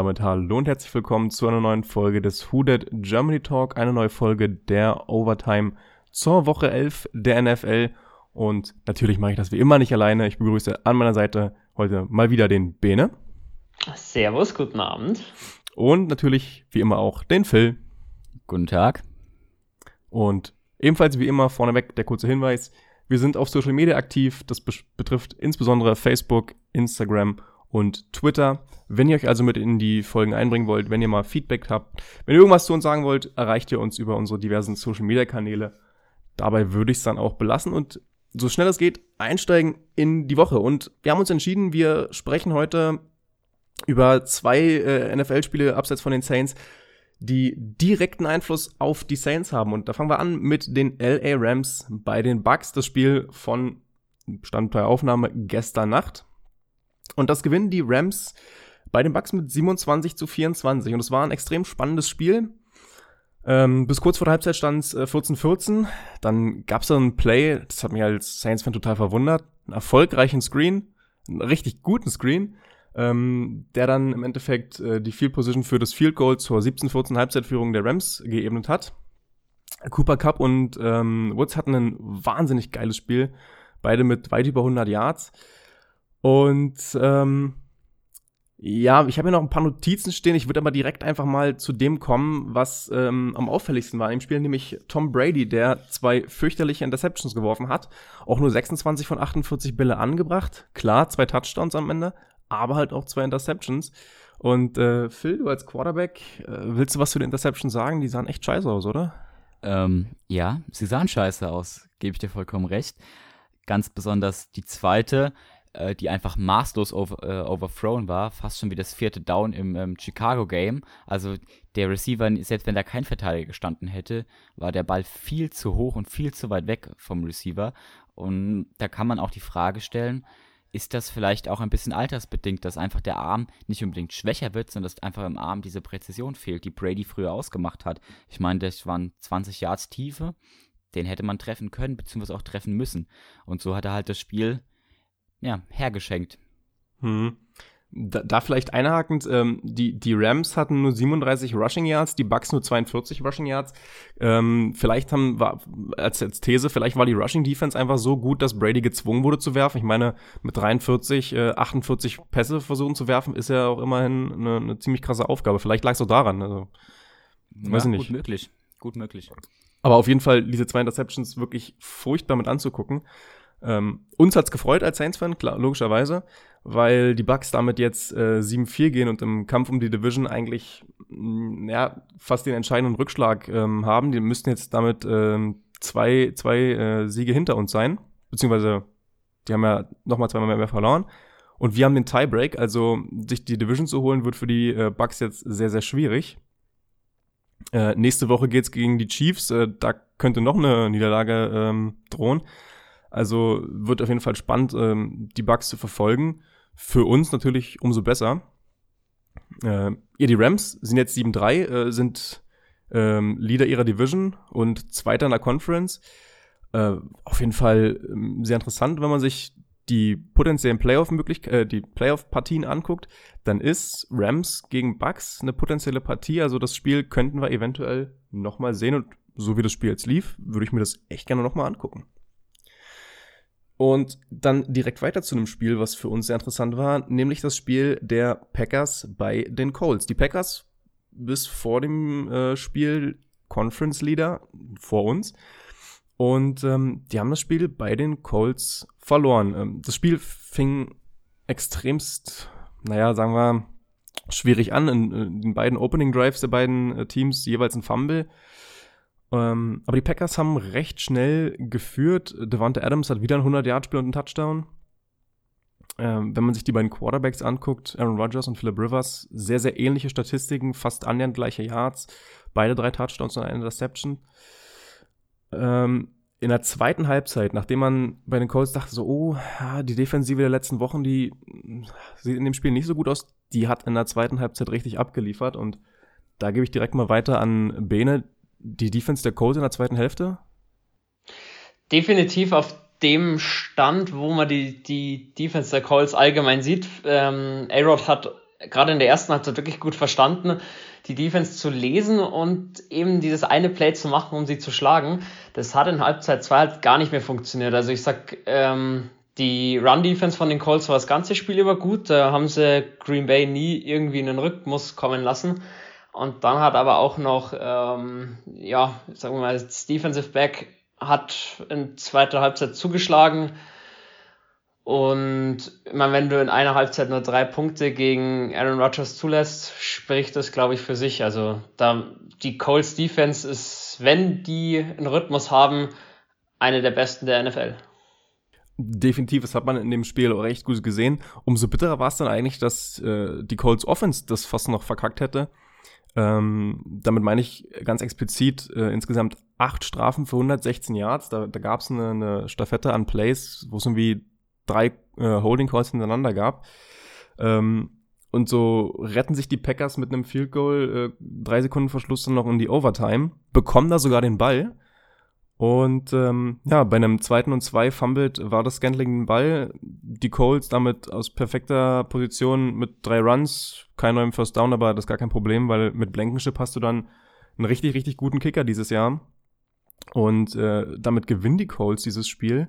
damit hallo und herzlich willkommen zu einer neuen Folge des Who Dead Germany Talk, eine neue Folge der Overtime zur Woche 11 der NFL. Und natürlich mache ich das wie immer nicht alleine. Ich begrüße an meiner Seite heute mal wieder den Bene. Servus, guten Abend. Und natürlich wie immer auch den Phil. Guten Tag. Und ebenfalls wie immer vorneweg der kurze Hinweis. Wir sind auf Social Media aktiv. Das betrifft insbesondere Facebook, Instagram und Twitter. Wenn ihr euch also mit in die Folgen einbringen wollt, wenn ihr mal Feedback habt, wenn ihr irgendwas zu uns sagen wollt, erreicht ihr uns über unsere diversen Social Media Kanäle. Dabei würde ich es dann auch belassen und so schnell es geht einsteigen in die Woche. Und wir haben uns entschieden, wir sprechen heute über zwei äh, NFL-Spiele abseits von den Saints, die direkten Einfluss auf die Saints haben. Und da fangen wir an mit den LA Rams bei den Bucks. Das Spiel von Stand bei Aufnahme gestern Nacht. Und das gewinnen die Rams bei den Bucks mit 27 zu 24. Und es war ein extrem spannendes Spiel. Ähm, bis kurz vor der Halbzeit stand es äh, 14-14. Dann gab es da ein Play, das hat mich als Saints-Fan total verwundert. Einen erfolgreichen Screen, einen richtig guten Screen, ähm, der dann im Endeffekt äh, die Field Position für das Field Goal zur 17-14 Halbzeitführung der Rams geebnet hat. Cooper Cup und ähm, Woods hatten ein wahnsinnig geiles Spiel. Beide mit weit über 100 Yards. Und ähm, ja, ich habe hier noch ein paar Notizen stehen. Ich würde aber direkt einfach mal zu dem kommen, was ähm, am auffälligsten war im Spiel, nämlich Tom Brady, der zwei fürchterliche Interceptions geworfen hat. Auch nur 26 von 48 Bälle angebracht. Klar, zwei Touchdowns am Ende, aber halt auch zwei Interceptions. Und äh, Phil, du als Quarterback, äh, willst du was zu den Interceptions sagen? Die sahen echt scheiße aus, oder? Ähm, ja, sie sahen scheiße aus, gebe ich dir vollkommen recht. Ganz besonders die zweite äh, die einfach maßlos over, äh, overthrown war, fast schon wie das vierte Down im ähm, Chicago-Game. Also der Receiver, selbst wenn da kein Verteidiger gestanden hätte, war der Ball viel zu hoch und viel zu weit weg vom Receiver. Und da kann man auch die Frage stellen, ist das vielleicht auch ein bisschen altersbedingt, dass einfach der Arm nicht unbedingt schwächer wird, sondern dass einfach im Arm diese Präzision fehlt, die Brady früher ausgemacht hat. Ich meine, das waren 20 Yards Tiefe, den hätte man treffen können, beziehungsweise auch treffen müssen. Und so hat er halt das Spiel ja, hergeschenkt. Hm. Da, da vielleicht einhakend, ähm, die, die Rams hatten nur 37 Rushing Yards, die Bucks nur 42 Rushing Yards. Ähm, vielleicht haben, war, als, als These, vielleicht war die Rushing Defense einfach so gut, dass Brady gezwungen wurde zu werfen. Ich meine, mit 43, äh, 48 Pässe versuchen zu werfen, ist ja auch immerhin eine, eine ziemlich krasse Aufgabe. Vielleicht lag es auch daran. Also, ja, weiß ich nicht. Gut möglich. Gut möglich. Aber auf jeden Fall diese zwei Interceptions wirklich furchtbar mit anzugucken. Ähm, uns hat's gefreut als Saints-Fan, logischerweise, weil die Bucks damit jetzt äh, 7-4 gehen und im Kampf um die Division eigentlich mh, mm, ja, fast den entscheidenden Rückschlag ähm, haben. Die müssten jetzt damit ähm, zwei, zwei äh, Siege hinter uns sein, beziehungsweise die haben ja nochmal zweimal mehr, mehr verloren. Und wir haben den Tiebreak, also sich die Division zu holen, wird für die äh, Bucks jetzt sehr, sehr schwierig. Äh, nächste Woche geht's gegen die Chiefs, äh, da könnte noch eine Niederlage ähm, drohen. Also wird auf jeden Fall spannend, ähm, die Bugs zu verfolgen. Für uns natürlich umso besser. Äh, ja, die Rams sind jetzt 7-3, äh, sind ähm, Leader ihrer Division und Zweiter in der Conference. Äh, auf jeden Fall äh, sehr interessant, wenn man sich die potenziellen Playoff-Möglichkeiten, äh, die Playoff-Partien anguckt, dann ist Rams gegen Bucks eine potenzielle Partie. Also das Spiel könnten wir eventuell nochmal sehen und so wie das Spiel jetzt lief, würde ich mir das echt gerne nochmal angucken. Und dann direkt weiter zu einem Spiel, was für uns sehr interessant war, nämlich das Spiel der Packers bei den Colts. Die Packers bis vor dem äh, Spiel Conference Leader vor uns. Und ähm, die haben das Spiel bei den Colts verloren. Ähm, das Spiel fing extremst, naja, sagen wir, schwierig an. In, in den beiden Opening Drives der beiden äh, Teams jeweils ein Fumble. Ähm, aber die Packers haben recht schnell geführt. Devante Adams hat wieder ein 100-Yard-Spiel und einen Touchdown. Ähm, wenn man sich die beiden Quarterbacks anguckt, Aaron Rodgers und Philip Rivers, sehr, sehr ähnliche Statistiken, fast annähernd gleiche Yards, beide drei Touchdowns und eine Interception. Ähm, in der zweiten Halbzeit, nachdem man bei den Colts dachte, so, oh, die Defensive der letzten Wochen, die sieht in dem Spiel nicht so gut aus, die hat in der zweiten Halbzeit richtig abgeliefert und da gebe ich direkt mal weiter an Bene die Defense der Colts in der zweiten Hälfte? Definitiv auf dem Stand, wo man die, die Defense der Colts allgemein sieht. Ähm, A-Rod hat gerade in der ersten Halbzeit wirklich gut verstanden, die Defense zu lesen und eben dieses eine Play zu machen, um sie zu schlagen. Das hat in Halbzeit 2 halt gar nicht mehr funktioniert. Also ich sag, ähm, die Run-Defense von den Colts war das ganze Spiel über gut. Da haben sie Green Bay nie irgendwie in den Rhythmus kommen lassen. Und dann hat aber auch noch, ähm, ja, sagen wir mal, das Defensive Back hat in zweiter Halbzeit zugeschlagen. Und ich meine, wenn du in einer Halbzeit nur drei Punkte gegen Aaron Rodgers zulässt, spricht das, glaube ich, für sich. Also da die Colts Defense ist, wenn die einen Rhythmus haben, eine der besten der NFL. Definitiv, das hat man in dem Spiel auch recht gut gesehen. Umso bitterer war es dann eigentlich, dass äh, die Colts Offense das fast noch verkackt hätte. Ähm, damit meine ich ganz explizit äh, insgesamt acht Strafen für 116 Yards. Da, da gab es eine, eine Staffette an Plays, wo es irgendwie drei äh, Holding Calls hintereinander gab. Ähm, und so retten sich die Packers mit einem Field Goal äh, drei Sekunden Verschluss dann noch in die Overtime, bekommen da sogar den Ball und ähm, ja, bei einem zweiten und zwei fummelt war das Scantling den Ball. Die Colts damit aus perfekter Position mit drei Runs, kein neuem First Down, aber das ist gar kein Problem, weil mit Blankenship hast du dann einen richtig, richtig guten Kicker dieses Jahr. Und äh, damit gewinnen die Colts dieses Spiel.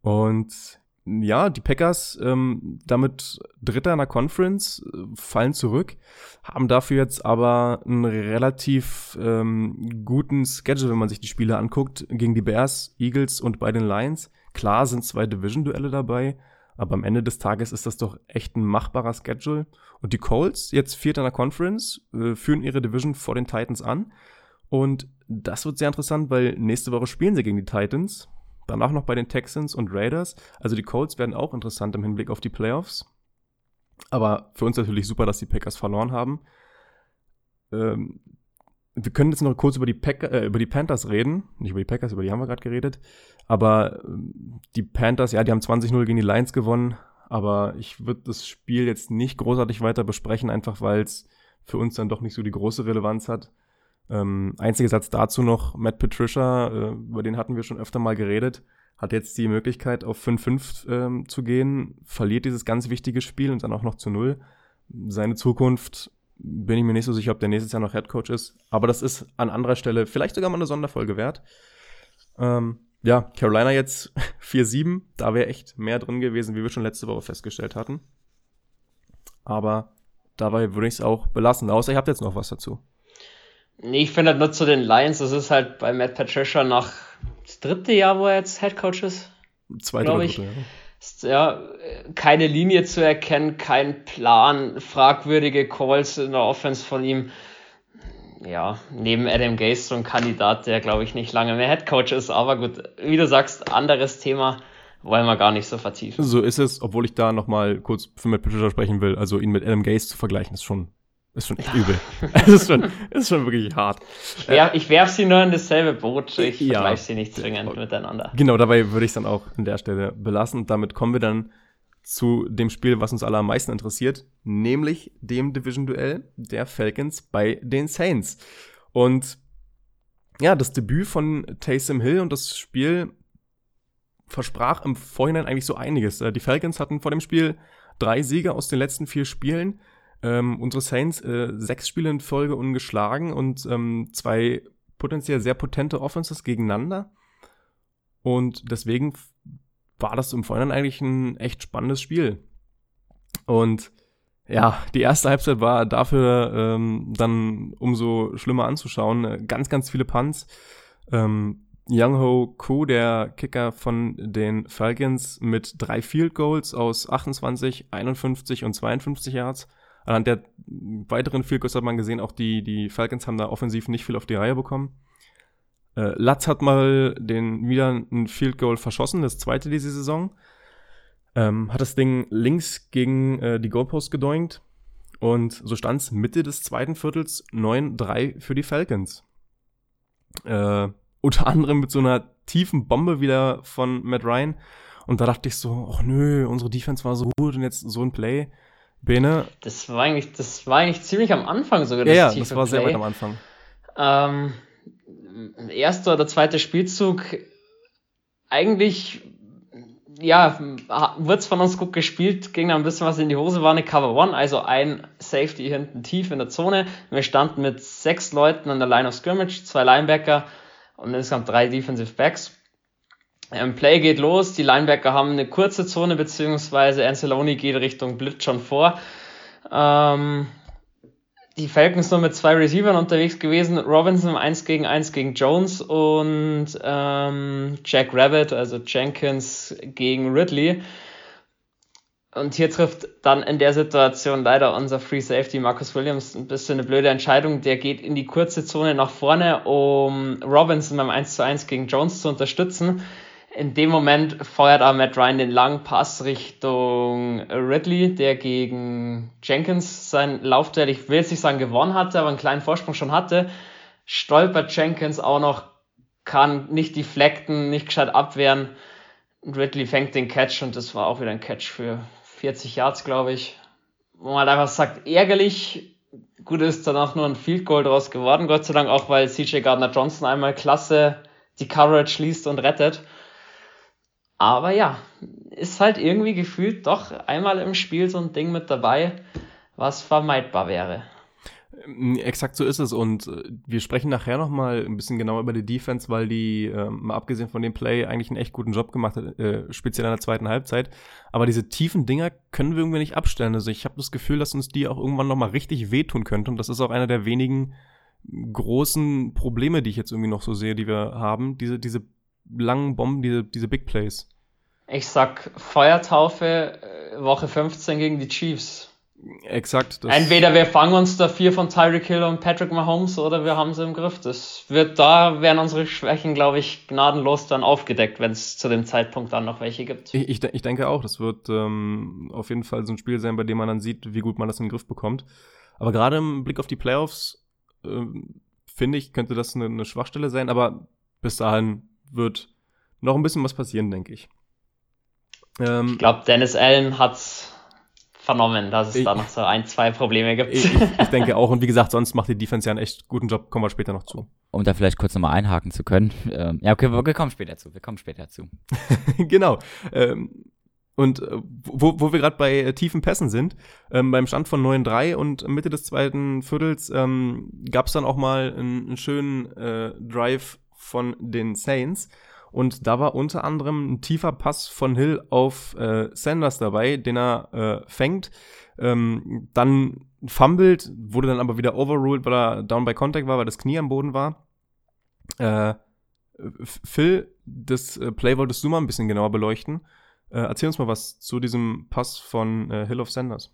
Und ja, die Packers ähm, damit Dritter in der Conference äh, fallen zurück, haben dafür jetzt aber einen relativ ähm, guten Schedule, wenn man sich die Spiele anguckt, gegen die Bears, Eagles und bei den Lions. Klar sind zwei Division-Duelle dabei, aber am Ende des Tages ist das doch echt ein machbarer Schedule. Und die Colts, jetzt Vierter in der Conference, äh, führen ihre Division vor den Titans an. Und das wird sehr interessant, weil nächste Woche spielen sie gegen die Titans. Danach noch bei den Texans und Raiders. Also die Colts werden auch interessant im Hinblick auf die Playoffs. Aber für uns natürlich super, dass die Packers verloren haben. Ähm, wir können jetzt noch kurz über die, Pack äh, über die Panthers reden. Nicht über die Packers, über die haben wir gerade geredet. Aber ähm, die Panthers, ja, die haben 20-0 gegen die Lions gewonnen. Aber ich würde das Spiel jetzt nicht großartig weiter besprechen, einfach weil es für uns dann doch nicht so die große Relevanz hat. Ähm, einziger Satz dazu noch, Matt Patricia, äh, über den hatten wir schon öfter mal geredet, hat jetzt die Möglichkeit auf 5-5 ähm, zu gehen, verliert dieses ganz wichtige Spiel und dann auch noch zu Null. Seine Zukunft bin ich mir nicht so sicher, ob der nächstes Jahr noch Headcoach ist, aber das ist an anderer Stelle vielleicht sogar mal eine Sonderfolge wert. Ähm, ja, Carolina jetzt 4-7, da wäre echt mehr drin gewesen, wie wir schon letzte Woche festgestellt hatten. Aber dabei würde ich es auch belassen, außer ihr habt jetzt noch was dazu. Nee, ich finde halt nur zu den Lions, das ist halt bei Matt Patricia nach das dritte Jahr, wo er jetzt Head Coach ist. Zweite oder dritte, ja. ja. Keine Linie zu erkennen, kein Plan, fragwürdige Calls in der Offense von ihm. Ja, neben Adam Gase so ein Kandidat, der glaube ich nicht lange mehr Head Coach ist, aber gut, wie du sagst, anderes Thema wollen wir gar nicht so vertiefen. So ist es, obwohl ich da nochmal kurz für Matt Patricia sprechen will. Also ihn mit Adam Gase zu vergleichen, ist schon ist schon echt übel. es ist schon, ist schon wirklich hart. Ja, ich werf sie nur in dasselbe Boot. Ich ja, vergleiche sie nicht zwingend miteinander. Genau, dabei würde ich es dann auch an der Stelle belassen. Und damit kommen wir dann zu dem Spiel, was uns alle am meisten interessiert, nämlich dem Division-Duell der Falcons bei den Saints. Und ja, das Debüt von Taysom Hill und das Spiel versprach im Vorhinein eigentlich so einiges. Äh, die Falcons hatten vor dem Spiel drei Siege aus den letzten vier Spielen ähm, unsere Saints äh, sechs Spiele in Folge ungeschlagen und ähm, zwei potenziell sehr potente Offenses gegeneinander. Und deswegen war das im Vorhinein eigentlich ein echt spannendes Spiel. Und ja, die erste Halbzeit war dafür ähm, dann umso schlimmer anzuschauen. Ganz, ganz viele Punts. Ähm, Young Ho Koo, der Kicker von den Falcons, mit drei Field Goals aus 28, 51 und 52 Yards. Anhand der weiteren Field hat man gesehen, auch die, die Falcons haben da offensiv nicht viel auf die Reihe bekommen. Äh, Latz hat mal den wieder ein Field Goal verschossen, das zweite diese Saison. Ähm, hat das Ding links gegen äh, die Goalpost gedoinkt. Und so stand es Mitte des zweiten Viertels 9-3 für die Falcons. Äh, unter anderem mit so einer tiefen Bombe wieder von Matt Ryan. Und da dachte ich so, ach nö, unsere Defense war so gut und jetzt so ein Play. Bene? Das war eigentlich, das war eigentlich ziemlich am Anfang sogar. Das ja, ja das war Play. sehr weit am Anfang. Ähm, erster oder zweiter Spielzug eigentlich ja, wird es von uns gut gespielt, ging dann ein bisschen was in die Hose, war eine Cover One, also ein Safety hinten tief in der Zone. Wir standen mit sechs Leuten an der Line of Scrimmage, zwei Linebacker und insgesamt drei Defensive Backs. Ähm, Play geht los, die Linebacker haben eine kurze Zone, beziehungsweise Anceloni geht Richtung Blitz schon vor. Ähm, die Falcons nur mit zwei Receivern unterwegs gewesen. Robinson 1 gegen 1 gegen Jones und ähm, Jack Rabbit, also Jenkins gegen Ridley. Und hier trifft dann in der Situation leider unser Free Safety Marcus Williams ein bisschen eine blöde Entscheidung. Der geht in die kurze Zone nach vorne, um Robinson beim 1 zu 1 gegen Jones zu unterstützen. In dem Moment feuert aber Matt Ryan den langen Pass Richtung Ridley, der gegen Jenkins sein Laufduell, ich will jetzt nicht sagen gewonnen hatte, aber einen kleinen Vorsprung schon hatte. Stolpert Jenkins auch noch, kann nicht deflecten, nicht gescheit abwehren. Ridley fängt den Catch und das war auch wieder ein Catch für 40 Yards, glaube ich. Wo man halt einfach sagt, ärgerlich. Gut ist danach nur ein Field Goal draus geworden, Gott sei Dank auch, weil CJ Gardner Johnson einmal klasse die Coverage liest und rettet. Aber ja, ist halt irgendwie gefühlt doch einmal im Spiel so ein Ding mit dabei, was vermeidbar wäre. Ähm, exakt so ist es und äh, wir sprechen nachher nochmal ein bisschen genauer über die Defense, weil die, äh, mal abgesehen von dem Play, eigentlich einen echt guten Job gemacht hat, äh, speziell in der zweiten Halbzeit. Aber diese tiefen Dinger können wir irgendwie nicht abstellen. Also ich habe das Gefühl, dass uns die auch irgendwann nochmal richtig wehtun könnte und das ist auch einer der wenigen großen Probleme, die ich jetzt irgendwie noch so sehe, die wir haben. Diese, diese langen Bomben, diese, diese Big Plays. Ich sag Feuertaufe äh, Woche 15 gegen die Chiefs. Exakt. Entweder wir fangen uns da vier von Tyreek Hill und Patrick Mahomes oder wir haben sie im Griff. Das wird da werden unsere Schwächen, glaube ich, gnadenlos dann aufgedeckt, wenn es zu dem Zeitpunkt dann noch welche gibt. Ich, ich, ich denke auch, das wird ähm, auf jeden Fall so ein Spiel sein, bei dem man dann sieht, wie gut man das in den Griff bekommt. Aber gerade im Blick auf die Playoffs ähm, finde ich, könnte das eine, eine Schwachstelle sein, aber bis dahin wird noch ein bisschen was passieren, denke ich. Ähm, ich glaube, Dennis Allen hat's vernommen, dass es ich, da noch so ein, zwei Probleme gibt. Ich, ich, denke auch. Und wie gesagt, sonst macht die Defense ja einen echt guten Job. Kommen wir später noch zu. Um da vielleicht kurz nochmal einhaken zu können. Ähm, ja, okay, wir, wir, kommen später zu. Wir kommen später zu. genau. Ähm, und äh, wo, wo wir gerade bei äh, tiefen Pässen sind, ähm, beim Stand von 9-3 und Mitte des zweiten Viertels ähm, gab es dann auch mal einen, einen schönen äh, Drive von den Saints. Und da war unter anderem ein tiefer Pass von Hill auf äh, Sanders dabei, den er äh, fängt. Ähm, dann fumbled, wurde dann aber wieder overruled, weil er down by contact war, weil das Knie am Boden war. Äh, Phil, das äh, Play wolltest du mal ein bisschen genauer beleuchten. Äh, erzähl uns mal was zu diesem Pass von äh, Hill auf Sanders.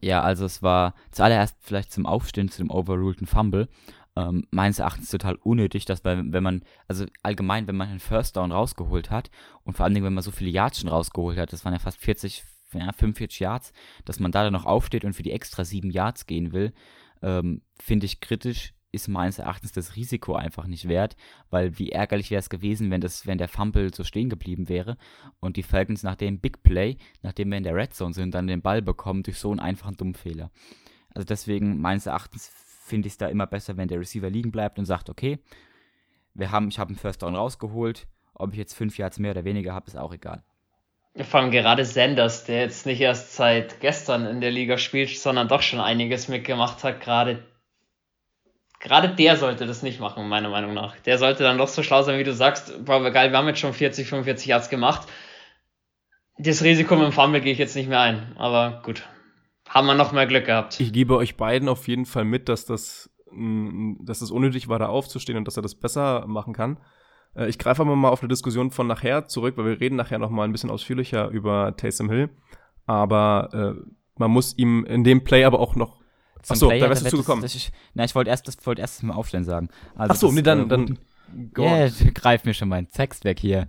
Ja, also es war zuallererst vielleicht zum Aufstehen zu dem overruleden Fumble ähm, meines Erachtens total unnötig, dass bei, wenn man, also allgemein, wenn man einen First Down rausgeholt hat und vor allen Dingen, wenn man so viele Yards schon rausgeholt hat, das waren ja fast 40, ja, 45 Yards, dass man da dann noch aufsteht und für die extra 7 Yards gehen will, ähm, finde ich kritisch, ist meines Erachtens das Risiko einfach nicht wert, weil wie ärgerlich wäre es gewesen, wenn das, wenn der Fumble so stehen geblieben wäre und die Falcons nach dem Big Play, nachdem wir in der Red Zone sind, dann den Ball bekommen durch so einen einfachen Dummfehler. Also deswegen meines Erachtens finde ich es da immer besser, wenn der Receiver liegen bleibt und sagt, okay, wir haben, ich habe einen First Down rausgeholt, ob ich jetzt fünf Yards mehr oder weniger habe, ist auch egal. Vor allem gerade Sanders, der jetzt nicht erst seit gestern in der Liga spielt, sondern doch schon einiges mitgemacht hat, gerade gerade der sollte das nicht machen, meiner Meinung nach. Der sollte dann doch so schlau sein, wie du sagst, boah, geil, wir haben jetzt schon 40, 45 Yards gemacht. Das Risiko mit dem Fumble gehe ich jetzt nicht mehr ein, aber gut haben wir noch mehr Glück gehabt. Ich gebe euch beiden auf jeden Fall mit, dass das, dass es unnötig war, da aufzustehen und dass er das besser machen kann. Äh, ich greife aber mal auf eine Diskussion von nachher zurück, weil wir reden nachher noch mal ein bisschen ausführlicher über Taysom Hill. Aber äh, man muss ihm in dem Play aber auch noch Achso, da wärst du zugekommen. Ich, na, ich wollte erst, das wollte erst mal aufstellen sagen. Also Achso, nee, dann, äh, dann. Ja, yeah, greif mir schon meinen Text weg hier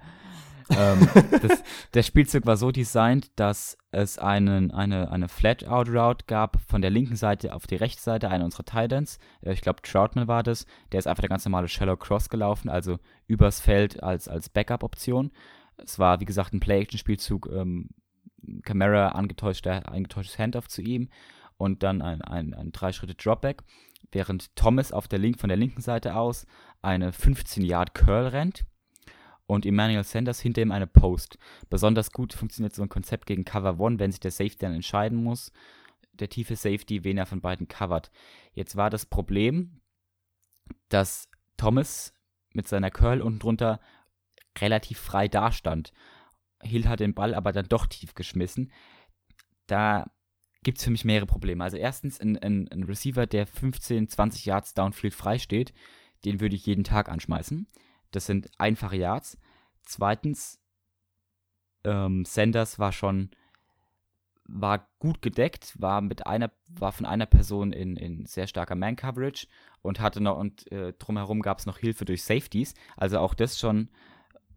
ähm, das, der Spielzug war so designt, dass es einen, eine, eine Flat-Out-Route gab von der linken Seite auf die rechte Seite, einer unserer Titans. Äh, ich glaube, Troutman war das. Der ist einfach der ganz normale Shallow Cross gelaufen, also übers Feld als, als Backup-Option. Es war, wie gesagt, ein Play-Action-Spielzug. Ähm, Camara angetäuschter, eingetäuschtes Handoff zu ihm und dann ein, ein, ein drei Schritte Dropback, während Thomas auf der Link, von der linken Seite aus eine 15 Yard Curl rennt und Emmanuel Sanders hinter ihm eine Post. Besonders gut funktioniert so ein Konzept gegen Cover One, wenn sich der Safety dann entscheiden muss. Der tiefe Safety, wen er von beiden covert. Jetzt war das Problem, dass Thomas mit seiner Curl unten drunter relativ frei dastand. Hill hat den Ball aber dann doch tief geschmissen. Da gibt es für mich mehrere Probleme. Also erstens ein, ein, ein, Receiver, der 15, 20 Yards downfield frei steht, den würde ich jeden Tag anschmeißen. Das sind einfache Yards. Zweitens, ähm, Sanders war schon war gut gedeckt, war mit einer, war von einer Person in, in sehr starker Man-Coverage und hatte noch und äh, drumherum gab es noch Hilfe durch Safeties. Also auch das schon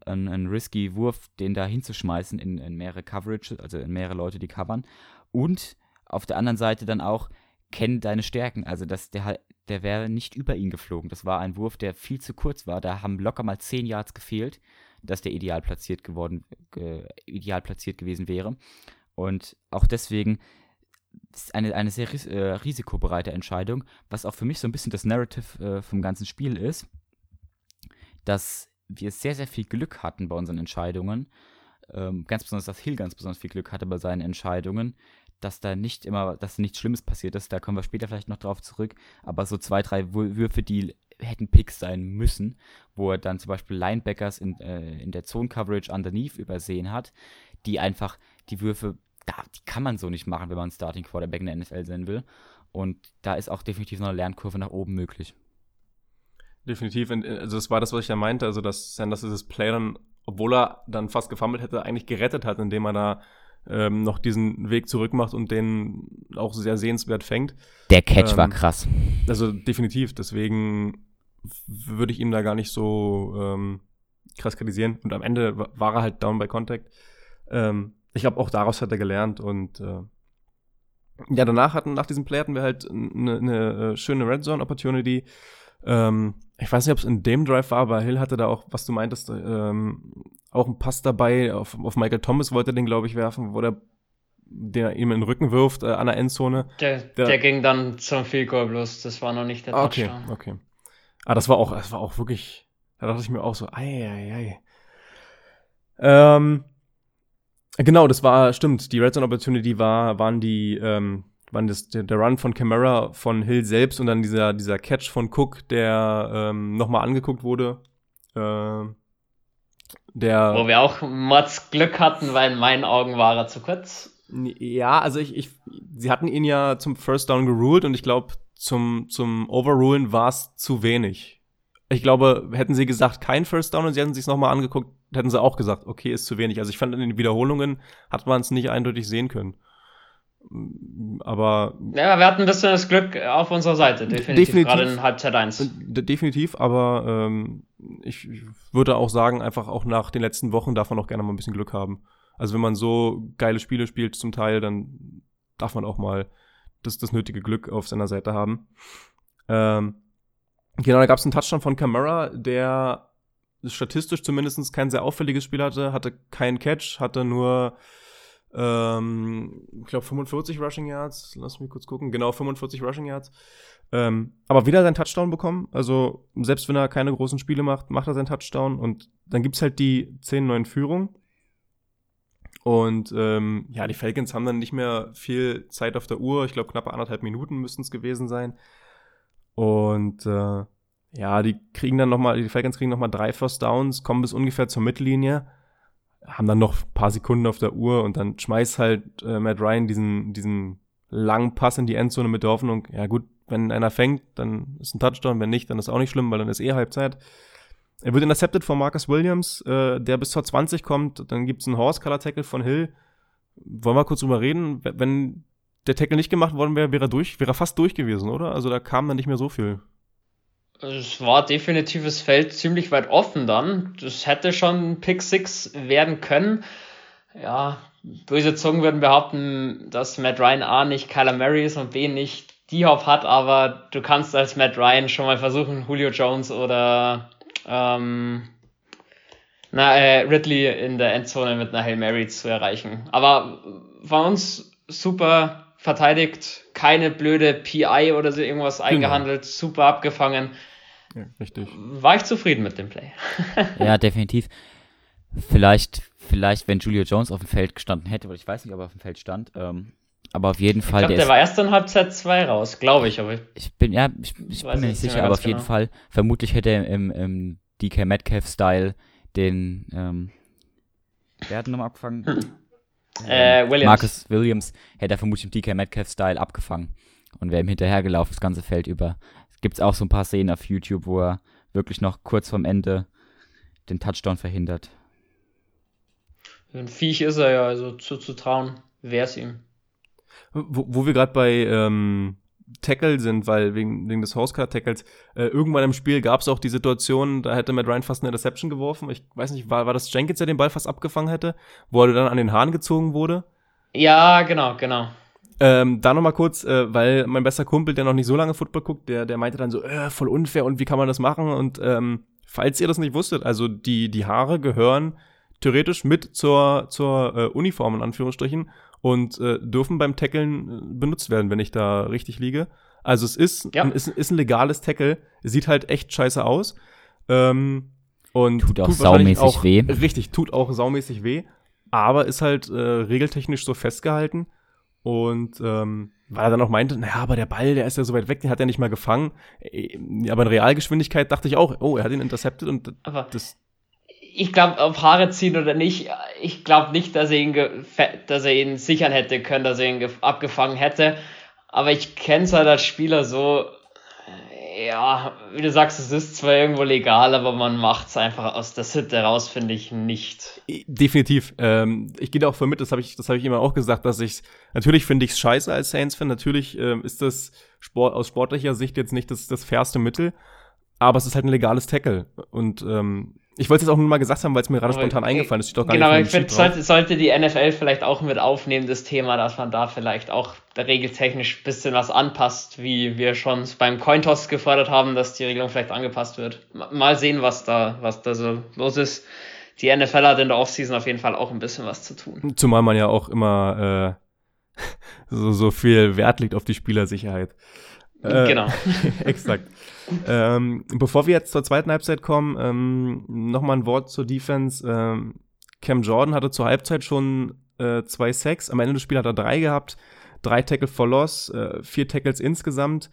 ein, ein risky Wurf, den da hinzuschmeißen in, in mehrere Coverage, also in mehrere Leute, die covern. Und auf der anderen Seite dann auch, kenn deine Stärken. Also dass der, der wäre nicht über ihn geflogen. Das war ein Wurf, der viel zu kurz war. Da haben locker mal 10 Yards gefehlt, dass der ideal platziert geworden, äh, ideal platziert gewesen wäre. Und auch deswegen ist eine, eine sehr ris äh, risikobereite Entscheidung, was auch für mich so ein bisschen das Narrative äh, vom ganzen Spiel ist, dass wir sehr, sehr viel Glück hatten bei unseren Entscheidungen. Ähm, ganz besonders, dass Hill ganz besonders viel Glück hatte bei seinen Entscheidungen, dass da nicht immer, dass nichts Schlimmes passiert ist. Da kommen wir später vielleicht noch drauf zurück. Aber so zwei, drei Würfe, die hätten Picks sein müssen, wo er dann zum Beispiel Linebackers in, äh, in der Zone-Coverage underneath übersehen hat, die einfach die Würfe, da, die kann man so nicht machen, wenn man Starting Quarterback in der NFL sein will. Und da ist auch definitiv noch eine Lernkurve nach oben möglich. Definitiv. Also das war das, was ich ja meinte, also dass Sanders dieses Play dann, obwohl er dann fast gefummelt hätte, eigentlich gerettet hat, indem er da ähm, noch diesen Weg zurück macht und den auch sehr sehenswert fängt. Der Catch ähm, war krass. Also definitiv. Deswegen würde ich ihm da gar nicht so ähm, krass kritisieren. Und am Ende war er halt down by contact. Ähm, ich glaube, auch daraus hat er gelernt und äh, ja, danach hatten, nach diesem Play hatten wir halt eine, eine äh, schöne Red Zone Opportunity. Ähm, ich weiß nicht, ob es in dem Drive war, aber Hill hatte da auch, was du meintest, ähm, auch einen Pass dabei. Auf, auf Michael Thomas wollte den, glaube ich, werfen, wo der der ihm in den Rücken wirft äh, an der Endzone. Der, der, der, ging dann zum Field Goal bloß, das war noch nicht der ah, Okay, okay. Ah, das war auch, das war auch wirklich, da dachte ich mir auch so, ei, ei, ei. Ähm, genau, das war, stimmt, die Red Zone Opportunity war, waren die, ähm, waren das, der, der Run von Camara von Hill selbst und dann dieser, dieser Catch von Cook, der ähm, nochmal angeguckt wurde. Äh, der, Wo wir auch Mods Glück hatten, weil in meinen Augen war er zu kurz. Ja, also ich, ich sie hatten ihn ja zum First Down geruled und ich glaube, zum, zum Overrulen war es zu wenig. Ich glaube, hätten sie gesagt, kein First Down und sie hätten sich nochmal angeguckt, hätten sie auch gesagt, okay, ist zu wenig. Also ich fand in den Wiederholungen hat man es nicht eindeutig sehen können. Aber. Ja, wir hatten ein bisschen das Glück auf unserer Seite, definitiv. definitiv gerade in Halbzeit 1. Definitiv, aber ähm, ich, würde auch sagen, einfach auch nach den letzten Wochen darf man auch gerne mal ein bisschen Glück haben. Also wenn man so geile Spiele spielt zum Teil, dann darf man auch mal das, das nötige Glück auf seiner Seite haben. Ähm, genau, da gab es einen Touchdown von Camara, der statistisch zumindest kein sehr auffälliges Spiel hatte, hatte keinen Catch, hatte nur ähm, ich glaube 45 Rushing Yards. Lass mich kurz gucken. Genau, 45 Rushing Yards. Ähm, aber wieder seinen Touchdown bekommen. Also, selbst wenn er keine großen Spiele macht, macht er seinen Touchdown. Und dann gibt es halt die 10-9 Führung. Und ähm, ja, die Falcons haben dann nicht mehr viel Zeit auf der Uhr. Ich glaube, knappe anderthalb Minuten müssten es gewesen sein. Und äh, ja, die kriegen dann noch mal, die Falcons kriegen noch mal drei First Downs, kommen bis ungefähr zur Mittellinie haben dann noch paar Sekunden auf der Uhr und dann schmeißt halt äh, Matt Ryan diesen, diesen langen Pass in die Endzone mit der Hoffnung, ja gut, wenn einer fängt, dann ist ein Touchdown, wenn nicht, dann ist auch nicht schlimm, weil dann ist eh Halbzeit. Er wird intercepted von Marcus Williams, äh, der bis zur 20 kommt, dann gibt es einen Horse-Color-Tackle von Hill. Wollen wir kurz drüber reden? Wenn der Tackle nicht gemacht worden wäre, wäre er durch, wäre er fast durch gewesen, oder? Also da kam dann nicht mehr so viel. Es war definitiv das Feld ziemlich weit offen dann. Das hätte schon Pick 6 werden können. Ja, böse Zungen würden behaupten, dass Matt Ryan A nicht Kyler Murray ist und B nicht D-Hop hat, aber du kannst als Matt Ryan schon mal versuchen, Julio Jones oder ähm, na, äh, Ridley in der Endzone mit einer Hail Mary zu erreichen. Aber von uns super verteidigt, keine blöde PI oder so irgendwas genau. eingehandelt, super abgefangen. Ja, richtig. War ich zufrieden mit dem Play. ja, definitiv. Vielleicht, vielleicht, wenn Julio Jones auf dem Feld gestanden hätte, weil ich weiß nicht, ob er auf dem Feld stand. Ähm, aber auf jeden Fall. Ich glaube, der, der war erst in Halbzeit 2 raus, glaube ich. Aber ich, ich bin, ja, ich, ich bin mir nicht sicher, aber auf genau. jeden Fall, vermutlich hätte er im, im DK Metcalf-Style den, ähm, wer hat nochmal abgefangen? Hm. Äh, Williams. Marcus Williams hätte er vermutlich im DK Metcalf-Style abgefangen und wäre ihm hinterhergelaufen, das ganze Feld über. Es gibt auch so ein paar Szenen auf YouTube, wo er wirklich noch kurz vorm Ende den Touchdown verhindert. Ein Viech ist er ja, also zuzutrauen wäre es ihm. Wo, wo wir gerade bei ähm, Tackle sind, weil wegen, wegen des Housecard-Tackles, äh, irgendwann im Spiel gab es auch die Situation, da hätte Matt Ryan fast eine Interception geworfen. Ich weiß nicht, war, war das Jenkins, der den Ball fast abgefangen hätte, wo er dann an den Haaren gezogen wurde? Ja, genau, genau. Ähm, da nochmal kurz, äh, weil mein bester Kumpel, der noch nicht so lange Football guckt, der, der meinte dann so, äh, voll unfair und wie kann man das machen? Und ähm, falls ihr das nicht wusstet, also die, die Haare gehören theoretisch mit zur, zur äh, Uniform in Anführungsstrichen und äh, dürfen beim Tackeln äh, benutzt werden, wenn ich da richtig liege. Also es ist, ja. ein, ist, ist ein legales Tackle, sieht halt echt scheiße aus. Ähm, und tut auch tut saumäßig auch, weh. Richtig, tut auch saumäßig weh, aber ist halt äh, regeltechnisch so festgehalten. Und ähm, weil er dann auch meinte, naja, aber der Ball, der ist ja so weit weg, den hat er nicht mal gefangen. Äh, aber in Realgeschwindigkeit dachte ich auch, oh, er hat ihn intercepted und aber das. Ich glaube, ob Haare ziehen oder nicht, ich glaube nicht, dass er, ihn dass er ihn sichern hätte können, dass er ihn abgefangen hätte. Aber ich kenne es halt als Spieler so, ja, wie du sagst, es ist zwar irgendwo legal, aber man macht es einfach aus der Sitte raus, finde ich nicht. Definitiv. Ähm, ich gehe da auch voll mit, das habe ich, hab ich immer auch gesagt, dass ich natürlich finde ich es scheiße als Saints-Fan, natürlich ähm, ist das Sport, aus sportlicher Sicht jetzt nicht das, das fairste Mittel, aber es ist halt ein legales Tackle. Und ähm, ich wollte es auch nur mal gesagt haben, weil es mir gerade spontan eingefallen ist. Genau, ich finde, sollte, sollte die NFL vielleicht auch mit aufnehmen, das Thema, dass man da vielleicht auch regeltechnisch ein bisschen was anpasst, wie wir schon beim Cointoss gefordert haben, dass die Regelung vielleicht angepasst wird. Mal sehen, was da, was da so los ist. Die NFL hat in der Offseason auf jeden Fall auch ein bisschen was zu tun. Zumal man ja auch immer äh, so, so viel Wert legt auf die Spielersicherheit. Äh, genau. exakt. ähm, bevor wir jetzt zur zweiten Halbzeit kommen, ähm, nochmal ein Wort zur Defense. Ähm, Cam Jordan hatte zur Halbzeit schon äh, zwei Sacks. Am Ende des Spiels hat er drei gehabt. Drei Tackle for Loss, äh, vier Tackles insgesamt.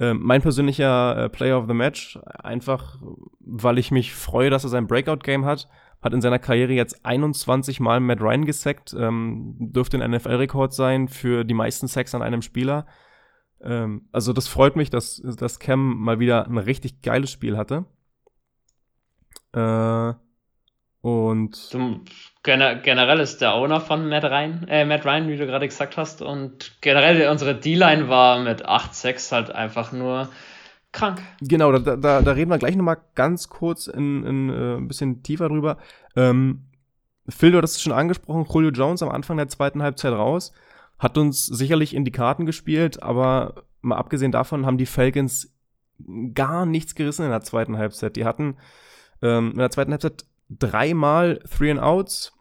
Ähm, mein persönlicher äh, Player of the Match, einfach weil ich mich freue, dass er sein Breakout-Game hat. Hat in seiner Karriere jetzt 21 Mal Matt Ryan gesackt. Ähm, dürfte ein NFL-Rekord sein für die meisten Sacks an einem Spieler. Ähm, also das freut mich, dass, dass Cam mal wieder ein richtig geiles Spiel hatte. Äh, und Zum, generell ist der Owner von Matt Ryan, äh, Matt Ryan, wie du gerade gesagt hast, und generell unsere D-Line war mit 8-6 halt einfach nur krank. Genau, da, da, da reden wir gleich nochmal ganz kurz in, in, äh, ein bisschen tiefer drüber. Ähm, Phil, du hast es schon angesprochen, Julio Jones am Anfang der zweiten Halbzeit raus. Hat uns sicherlich in die Karten gespielt, aber mal abgesehen davon haben die Falcons gar nichts gerissen in der zweiten Halbzeit. Die hatten ähm, in der zweiten Halbzeit dreimal Three and Outs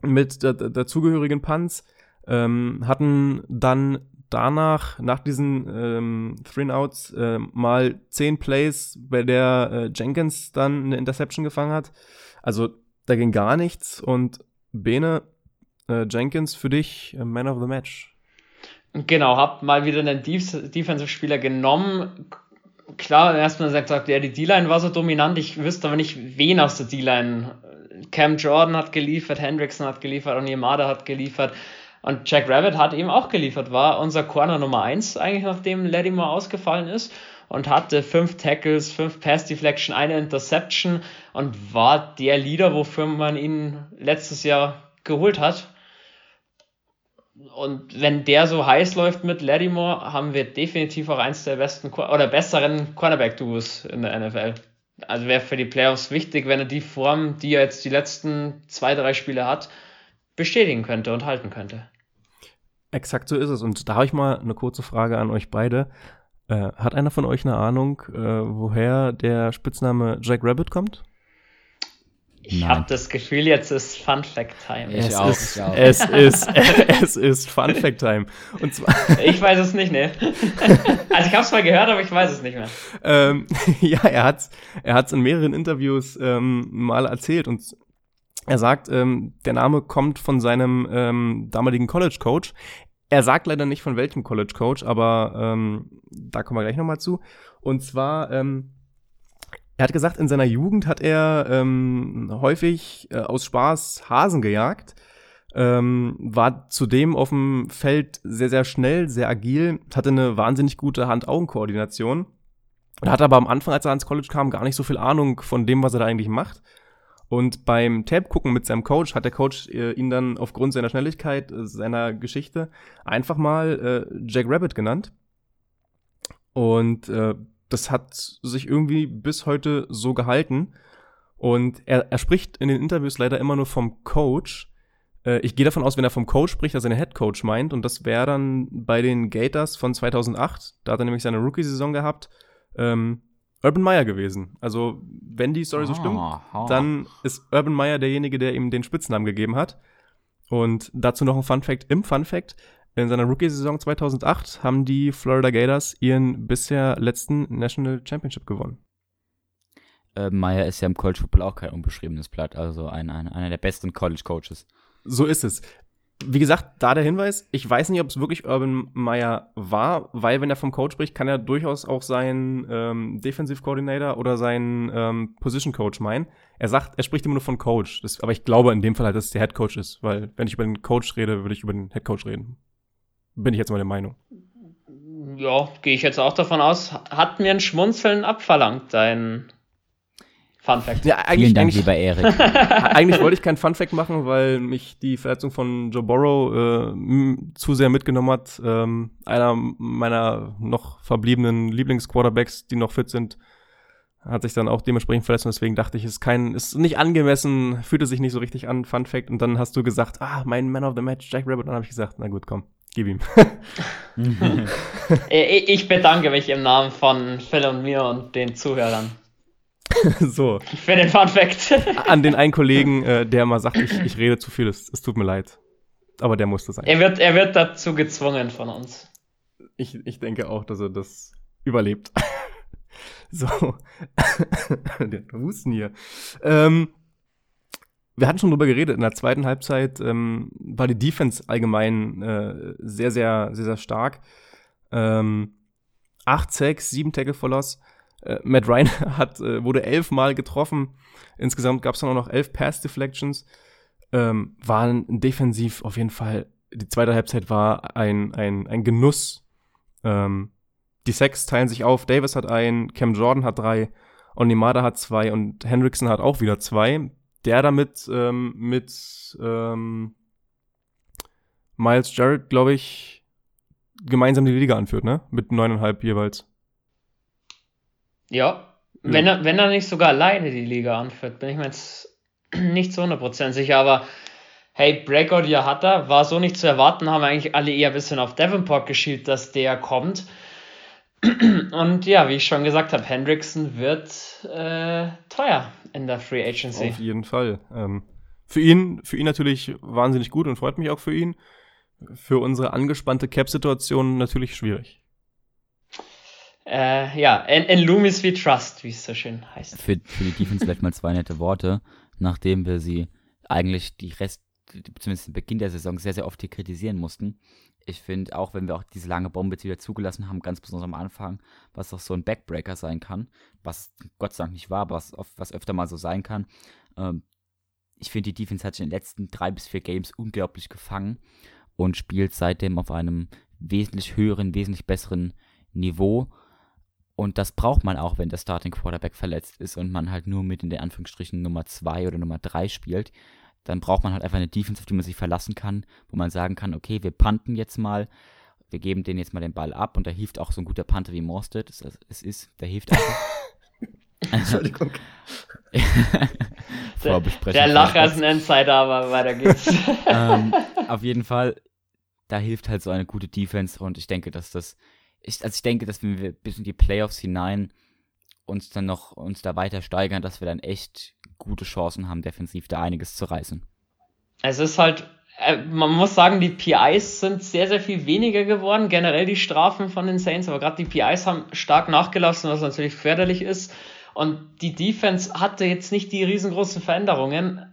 mit der, dazugehörigen Punts, ähm, hatten dann danach, nach diesen ähm, Three and Outs, äh, mal zehn Plays, bei der äh, Jenkins dann eine Interception gefangen hat. Also da ging gar nichts und Bene, äh, Jenkins für dich äh, Man of the Match. Genau, hab mal wieder einen Def Defensive-Spieler genommen. Klar, erstmal gesagt, ja, die D-Line war so dominant. Ich wüsste aber nicht, wen aus der D-Line. Cam Jordan hat geliefert, Hendrickson hat geliefert, und Yamada hat geliefert. Und Jack Rabbit hat eben auch geliefert, war unser Corner Nummer 1, eigentlich nachdem Lattimore ausgefallen ist und hatte fünf Tackles, fünf Pass Deflection, eine Interception und war der Leader, wofür man ihn letztes Jahr geholt hat. Und wenn der so heiß läuft mit Lattimore, haben wir definitiv auch eins der besten oder besseren Cornerback-Duos in der NFL. Also wäre für die Playoffs wichtig, wenn er die Form, die er jetzt die letzten zwei, drei Spiele hat, bestätigen könnte und halten könnte. Exakt so ist es. Und da habe ich mal eine kurze Frage an euch beide. Äh, hat einer von euch eine Ahnung, äh, woher der Spitzname Jack Rabbit kommt? Ich habe das Gefühl, jetzt ist Fun Fact Time. Es, auch, ist, es ist, es ist Fun Fact Time. Und zwar ich weiß es nicht, ne? Also ich habe es mal gehört, aber ich weiß es nicht mehr. Ähm, ja, er hat's, er hat's in mehreren Interviews ähm, mal erzählt und Er sagt, ähm, der Name kommt von seinem ähm, damaligen College-Coach. Er sagt leider nicht von welchem College-Coach, aber ähm, da kommen wir gleich nochmal zu. Und zwar, ähm, er hat gesagt, in seiner Jugend hat er ähm, häufig äh, aus Spaß Hasen gejagt, ähm, war zudem auf dem Feld sehr, sehr schnell, sehr agil, hatte eine wahnsinnig gute Hand-Augen-Koordination und hatte aber am Anfang, als er ans College kam, gar nicht so viel Ahnung von dem, was er da eigentlich macht. Und beim Tape gucken mit seinem Coach hat der Coach äh, ihn dann aufgrund seiner Schnelligkeit, äh, seiner Geschichte einfach mal äh, Jack Rabbit genannt. Und äh, das hat sich irgendwie bis heute so gehalten. Und er, er spricht in den Interviews leider immer nur vom Coach. Äh, ich gehe davon aus, wenn er vom Coach spricht, dass er den Head Coach meint. Und das wäre dann bei den Gators von 2008. Da hat er nämlich seine Rookie-Saison gehabt. Ähm, Urban Meyer gewesen. Also, wenn die Story so stimmt, Aha. dann ist Urban Meyer derjenige, der ihm den Spitznamen gegeben hat. Und dazu noch ein Fun Fact im Fun Fact. In seiner Rookie-Saison 2008 haben die Florida Gators ihren bisher letzten National Championship gewonnen. Äh, Meyer ist ja im College Football auch kein unbeschriebenes Blatt, also ein, ein, einer der besten College Coaches. So ist es. Wie gesagt, da der Hinweis, ich weiß nicht, ob es wirklich Urban Meyer war, weil wenn er vom Coach spricht, kann er durchaus auch seinen ähm, Defensive Coordinator oder seinen ähm, Position Coach meinen. Er sagt, er spricht immer nur von Coach. Das, aber ich glaube in dem Fall halt, dass es der Head Coach ist, weil wenn ich über den Coach rede, würde ich über den Head Coach reden. Bin ich jetzt mal der Meinung. Ja, gehe ich jetzt auch davon aus. Hat mir ein Schmunzeln abverlangt, dein Fun Fact. Ja, Vielen Dank, eigentlich, lieber Erik. eigentlich wollte ich keinen Fun Fact machen, weil mich die Verletzung von Joe Burrow äh, zu sehr mitgenommen hat. Ähm, einer meiner noch verbliebenen Lieblingsquarterbacks, die noch fit sind, hat sich dann auch dementsprechend verletzt und deswegen dachte ich, ist kein, ist nicht angemessen, fühlte sich nicht so richtig an, Fun Fact. Und dann hast du gesagt, ah, mein Man of the Match, Jack Rabbit. Und dann habe ich gesagt, na gut, komm, gib ihm. Ich bedanke mich im Namen von Phil und mir und den Zuhörern so, für den Fun Fact. an den einen Kollegen, äh, der mal sagt, ich, ich rede zu viel, es, es tut mir leid. Aber der musste sein. Er wird, er wird dazu gezwungen von uns. Ich, ich denke auch, dass er das überlebt. so. Der Husten hier. Ähm, wir hatten schon drüber geredet. In der zweiten Halbzeit ähm, war die Defense allgemein äh, sehr, sehr, sehr, sehr stark. Ähm, acht Sacks, sieben Tackle for Loss. Äh, Matt Ryan hat, äh, wurde elfmal getroffen. Insgesamt gab es dann auch noch elf Pass Deflections. Ähm, waren defensiv auf jeden Fall. Die zweite Halbzeit war ein, ein, ein Genuss. Ähm, die Sacks teilen sich auf. Davis hat einen, Cam Jordan hat drei, Onimada hat zwei und Hendrickson hat auch wieder zwei. Der damit ähm, mit ähm, Miles Jarrett, glaube ich, gemeinsam die Liga anführt, ne? Mit neuneinhalb jeweils. Ja, wenn er, wenn er nicht sogar alleine die Liga anführt, bin ich mir jetzt nicht zu 100% sicher, aber hey, Breakout ja hat er, war so nicht zu erwarten, haben eigentlich alle eher ein bisschen auf Davenport geschielt, dass der kommt. Und ja, wie ich schon gesagt habe, Hendrickson wird äh, teuer in der Free Agency. Auf jeden Fall. Ähm, für ihn, für ihn natürlich wahnsinnig gut und freut mich auch für ihn. Für unsere angespannte Cap-Situation natürlich schwierig. Äh, ja, in, in Loomis we trust, wie es so schön heißt. für, für die Defense vielleicht mal zwei nette Worte, nachdem wir sie eigentlich die Rest, zumindest den Beginn der Saison sehr, sehr oft hier kritisieren mussten. Ich finde, auch wenn wir auch diese lange Bombe jetzt wieder zugelassen haben, ganz besonders am Anfang, was auch so ein Backbreaker sein kann, was Gott sei Dank nicht war, aber was, was öfter mal so sein kann. Ähm, ich finde, die Defense hat sich in den letzten drei bis vier Games unglaublich gefangen und spielt seitdem auf einem wesentlich höheren, wesentlich besseren Niveau. Und das braucht man auch, wenn der Starting Quarterback verletzt ist und man halt nur mit in den Anführungsstrichen Nummer 2 oder Nummer 3 spielt. Dann braucht man halt einfach eine Defense, auf die man sich verlassen kann, wo man sagen kann, okay, wir panten jetzt mal, wir geben denen jetzt mal den Ball ab und da hilft auch so ein guter Panther wie Morstead. Es, es ist, der hilft einfach. Entschuldigung. Der, Vorbesprechung der Lacher ist ein Insider, aber weiter geht's. ähm, auf jeden Fall, da hilft halt so eine gute Defense und ich denke, dass das, ich, also ich denke, dass wenn wir bis in die Playoffs hinein uns dann noch uns da weiter steigern, dass wir dann echt gute Chancen haben, defensiv da einiges zu reißen. Es ist halt, äh, man muss sagen, die PIs sind sehr, sehr viel weniger geworden. Generell die Strafen von den Saints, aber gerade die PIs haben stark nachgelassen, was natürlich förderlich ist. Und die Defense hatte jetzt nicht die riesengroßen Veränderungen.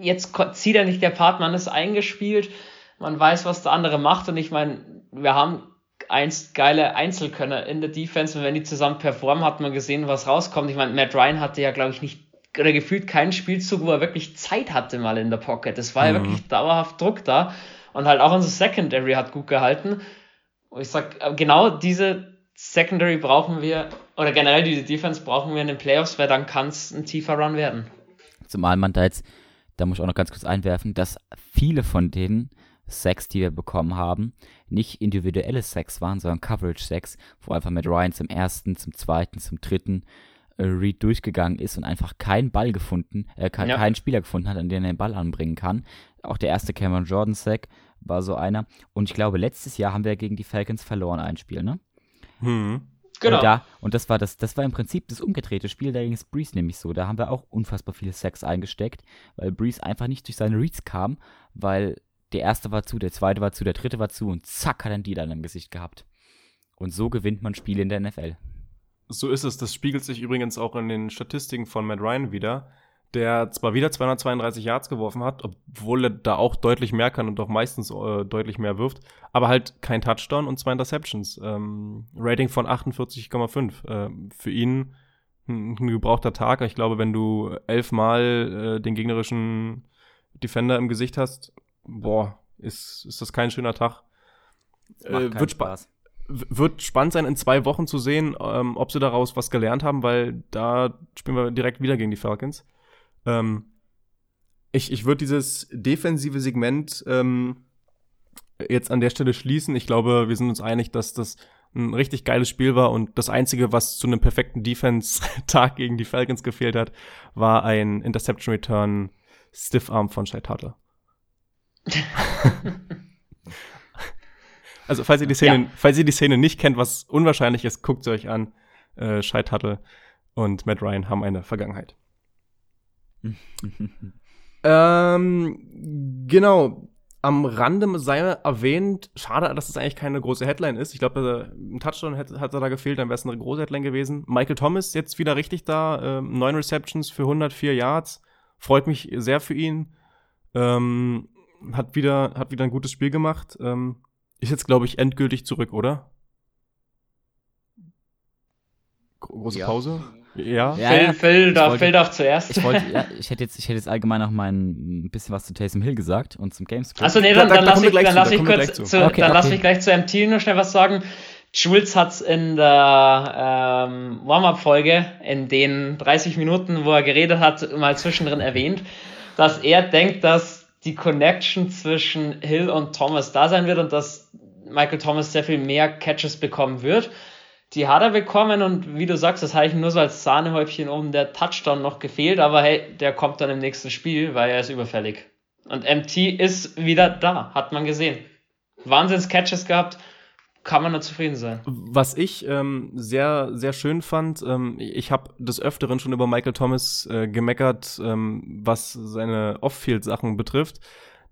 jetzt zieht er nicht der Part, man ist eingespielt, man weiß, was der andere macht und ich meine, wir haben einst geile Einzelkönner in der Defense und wenn die zusammen performen, hat man gesehen, was rauskommt. Ich meine, Matt Ryan hatte ja, glaube ich, nicht oder gefühlt keinen Spielzug, wo er wirklich Zeit hatte mal in der Pocket. Es war mhm. ja wirklich dauerhaft Druck da und halt auch unser Secondary hat gut gehalten. Und ich sag, äh, genau diese Secondary brauchen wir, oder generell diese Defense brauchen wir in den Playoffs, weil dann kann es ein tiefer Run werden. Zumal man da jetzt, da muss ich auch noch ganz kurz einwerfen, dass viele von denen Sacks, die wir bekommen haben, nicht individuelle Sacks waren, sondern Coverage-Sacks, wo einfach mit Ryan zum ersten, zum zweiten, zum dritten äh, Read durchgegangen ist und einfach keinen Ball gefunden, äh, kein, ja. keinen Spieler gefunden hat, an den er den Ball anbringen kann. Auch der erste Cameron Jordan Sack war so einer. Und ich glaube, letztes Jahr haben wir gegen die Falcons verloren ein Spiel, ne? Hm. Genau. Und, da, und das war das, das war im Prinzip das umgedrehte Spiel, da ging es Breeze nämlich so. Da haben wir auch unfassbar viele Sacks eingesteckt, weil Breeze einfach nicht durch seine Reads kam, weil der erste war zu, der zweite war zu, der dritte war zu und zack hat er einen Dealer im Gesicht gehabt. Und so gewinnt man Spiele in der NFL. So ist es. Das spiegelt sich übrigens auch in den Statistiken von Matt Ryan wieder, der zwar wieder 232 Yards geworfen hat, obwohl er da auch deutlich mehr kann und auch meistens äh, deutlich mehr wirft, aber halt kein Touchdown und zwei Interceptions. Ähm, Rating von 48,5. Äh, für ihn ein, ein, gebrauchter Tag. Ich glaube, wenn du elfmal äh, den gegnerischen Defender im Gesicht hast, boah, ist, ist das kein schöner Tag. Äh, wird Spaß. Wird spannend sein, in zwei Wochen zu sehen, ähm, ob sie daraus was gelernt haben, weil da spielen wir direkt wieder gegen die Falcons. Ähm, ich ich würde dieses defensive Segment ähm, jetzt an der Stelle schließen. Ich glaube, wir sind uns einig, dass das ein richtig geiles Spiel war und das Einzige, was zu einem perfekten Defense-Tag gegen die Falcons gefehlt hat, war ein Interception Return Stiff Arm von Shai Tuttle. also, falls ihr, die Szene, ja. falls ihr die Szene nicht kennt, was unwahrscheinlich ist, guckt sie euch an. Äh, Tuttle und Matt Ryan haben eine Vergangenheit. ähm, genau. Am Rande sei erwähnt, schade, dass das eigentlich keine große Headline ist. Ich glaube, ein Touchdown hätte, hat da gefehlt, dann wäre es eine große Headline gewesen. Michael Thomas jetzt wieder richtig da, ähm, neun Receptions für 104 Yards. Freut mich sehr für ihn. Ähm, hat wieder, hat wieder ein gutes Spiel gemacht. Ähm, ist jetzt, glaube ich, endgültig zurück, oder? Große ja. Pause? Ja. ja Phil, Phil, darf, wollte, Phil darf zuerst. Ich, wollte, ja, ich, hätte jetzt, ich hätte jetzt allgemein noch mal ein bisschen was zu Taysom Hill gesagt und zum Gamescom. Achso, nee, dann, da, dann, da lass, ich, dann lass ich kurz zu, zu okay, dann okay. lass mich gleich zu MT nur schnell was sagen. Jules hat's in der ähm, Warm-Up-Folge, in den 30 Minuten, wo er geredet hat, mal zwischendrin erwähnt, dass er denkt, dass die Connection zwischen Hill und Thomas da sein wird und dass Michael Thomas sehr viel mehr Catches bekommen wird. Die hat er bekommen und wie du sagst, das habe ich nur so als Sahnehäubchen oben der Touchdown noch gefehlt, aber hey, der kommt dann im nächsten Spiel, weil er ist überfällig. Und MT ist wieder da, hat man gesehen. Wahnsinns-Catches gehabt, kann man nur zufrieden sein. Was ich ähm, sehr, sehr schön fand, ähm, ich habe des Öfteren schon über Michael Thomas äh, gemeckert, ähm, was seine Off-Field-Sachen betrifft.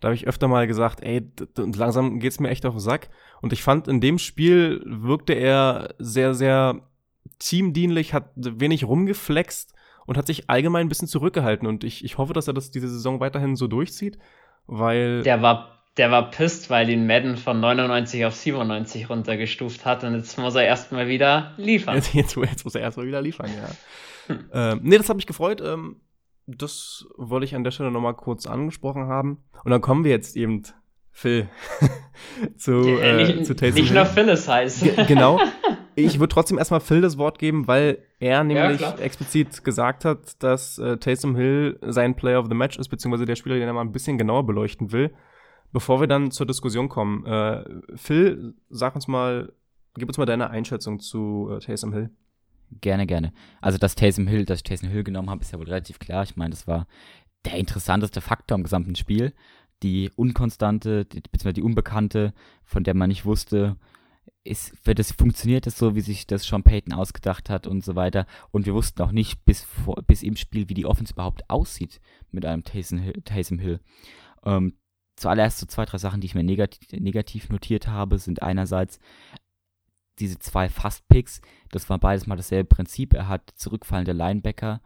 Da habe ich öfter mal gesagt, ey, langsam geht's mir echt auf den Sack. Und ich fand, in dem Spiel wirkte er sehr, sehr teamdienlich, hat wenig rumgeflext und hat sich allgemein ein bisschen zurückgehalten. Und ich, ich hoffe, dass er das diese Saison weiterhin so durchzieht, weil. Der war der war pisst, weil ihn Madden von 99 auf 97 runtergestuft hat und jetzt muss er erstmal wieder liefern. Jetzt, jetzt, jetzt muss er erstmal wieder liefern, ja. Hm. Ähm, nee, das hat mich gefreut. Ähm, das wollte ich an der Stelle nochmal kurz angesprochen haben. Und dann kommen wir jetzt eben, Phil, zu, ja, äh, nicht, zu Taysom Nicht nur Phil ist heiß. genau. Ich würde trotzdem erstmal Phil das Wort geben, weil er nämlich ja, explizit gesagt hat, dass äh, Taysom Hill sein Player of the Match ist, beziehungsweise der Spieler, den er mal ein bisschen genauer beleuchten will. Bevor wir dann zur Diskussion kommen, äh, Phil, sag uns mal, gib uns mal deine Einschätzung zu äh, Taysom Hill. Gerne, gerne. Also, dass Taysom Hill, dass ich Taysom Hill genommen habe, ist ja wohl relativ klar. Ich meine, das war der interessanteste Faktor im gesamten Spiel. Die unkonstante, die, beziehungsweise die unbekannte, von der man nicht wusste, ist, wird es, funktioniert es so, wie sich das Sean Payton ausgedacht hat und so weiter. Und wir wussten auch nicht bis, vor, bis im Spiel, wie die Offense überhaupt aussieht mit einem Taysom Hill. Taysom Hill. Ähm, zuallererst so zwei, drei Sachen, die ich mir negativ, negativ notiert habe, sind einerseits diese zwei Fast-Picks. Das war beides mal dasselbe Prinzip. Er hat zurückfallende Linebacker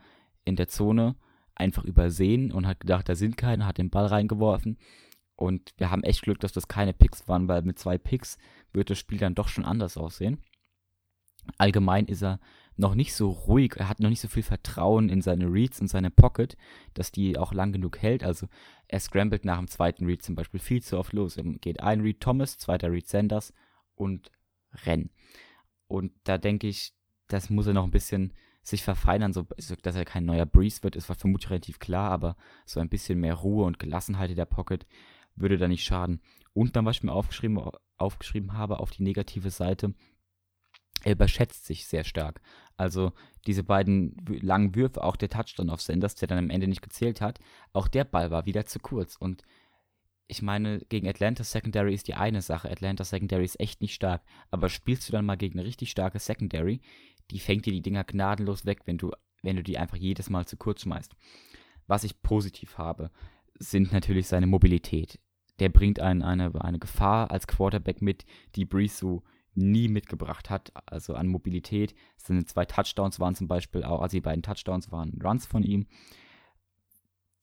in der Zone, einfach übersehen und hat gedacht, da sind keine, hat den Ball reingeworfen. Und wir haben echt Glück, dass das keine Picks waren, weil mit zwei Picks wird das Spiel dann doch schon anders aussehen. Allgemein ist er noch nicht so ruhig, er hat noch nicht so viel Vertrauen in seine Reads und seine Pocket, dass die auch lang genug hält. Also er scrambled nach dem zweiten Read zum Beispiel viel zu oft los. Er geht ein Read Thomas, zweiter Read Sanders und Renn. Und da denke ich, das muss er noch ein bisschen sich verfeinern, so, dass er kein neuer Breeze wird, ist vermutlich relativ klar, aber so ein bisschen mehr Ruhe und Gelassenheit in der Pocket würde da nicht schaden. Und dann, was ich mir aufgeschrieben, aufgeschrieben habe auf die negative Seite, er überschätzt sich sehr stark. Also diese beiden langen Würfe, auch der Touchdown auf Sanders, der dann am Ende nicht gezählt hat, auch der Ball war wieder zu kurz. Und ich meine, gegen Atlanta Secondary ist die eine Sache. Atlanta Secondary ist echt nicht stark. Aber spielst du dann mal gegen eine richtig starke Secondary, die fängt dir die Dinger gnadenlos weg, wenn du, wenn du die einfach jedes Mal zu kurz schmeißt. Was ich positiv habe, sind natürlich seine Mobilität. Der bringt einen eine, eine Gefahr als Quarterback mit, die Breeze so nie mitgebracht hat, also an Mobilität. Seine zwei Touchdowns waren zum Beispiel auch, also die beiden Touchdowns waren Runs von ihm.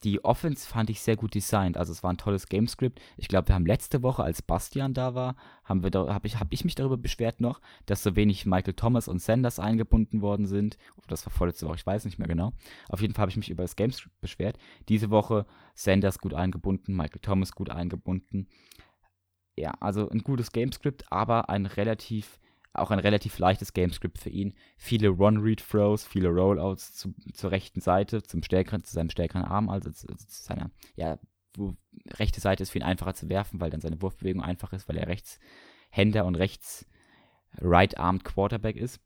Die Offense fand ich sehr gut designt, also es war ein tolles Gamescript. Ich glaube, wir haben letzte Woche, als Bastian da war, haben wir habe ich, hab ich mich darüber beschwert noch, dass so wenig Michael Thomas und Sanders eingebunden worden sind. Das war vorletzte Woche, ich weiß nicht mehr genau. Auf jeden Fall habe ich mich über das Gamescript beschwert. Diese Woche Sanders gut eingebunden, Michael Thomas gut eingebunden ja, also ein gutes Gamescript, aber ein relativ, auch ein relativ leichtes Gamescript für ihn. Viele Run-Read-Throws, viele Rollouts zu, zur rechten Seite, zum stärkeren, zu seinem stärkeren Arm, also zu, zu seiner, ja, wo rechte Seite ist für ihn einfacher zu werfen, weil dann seine Wurfbewegung einfach ist, weil er Rechtshänder und rechts Right-Armed Quarterback ist.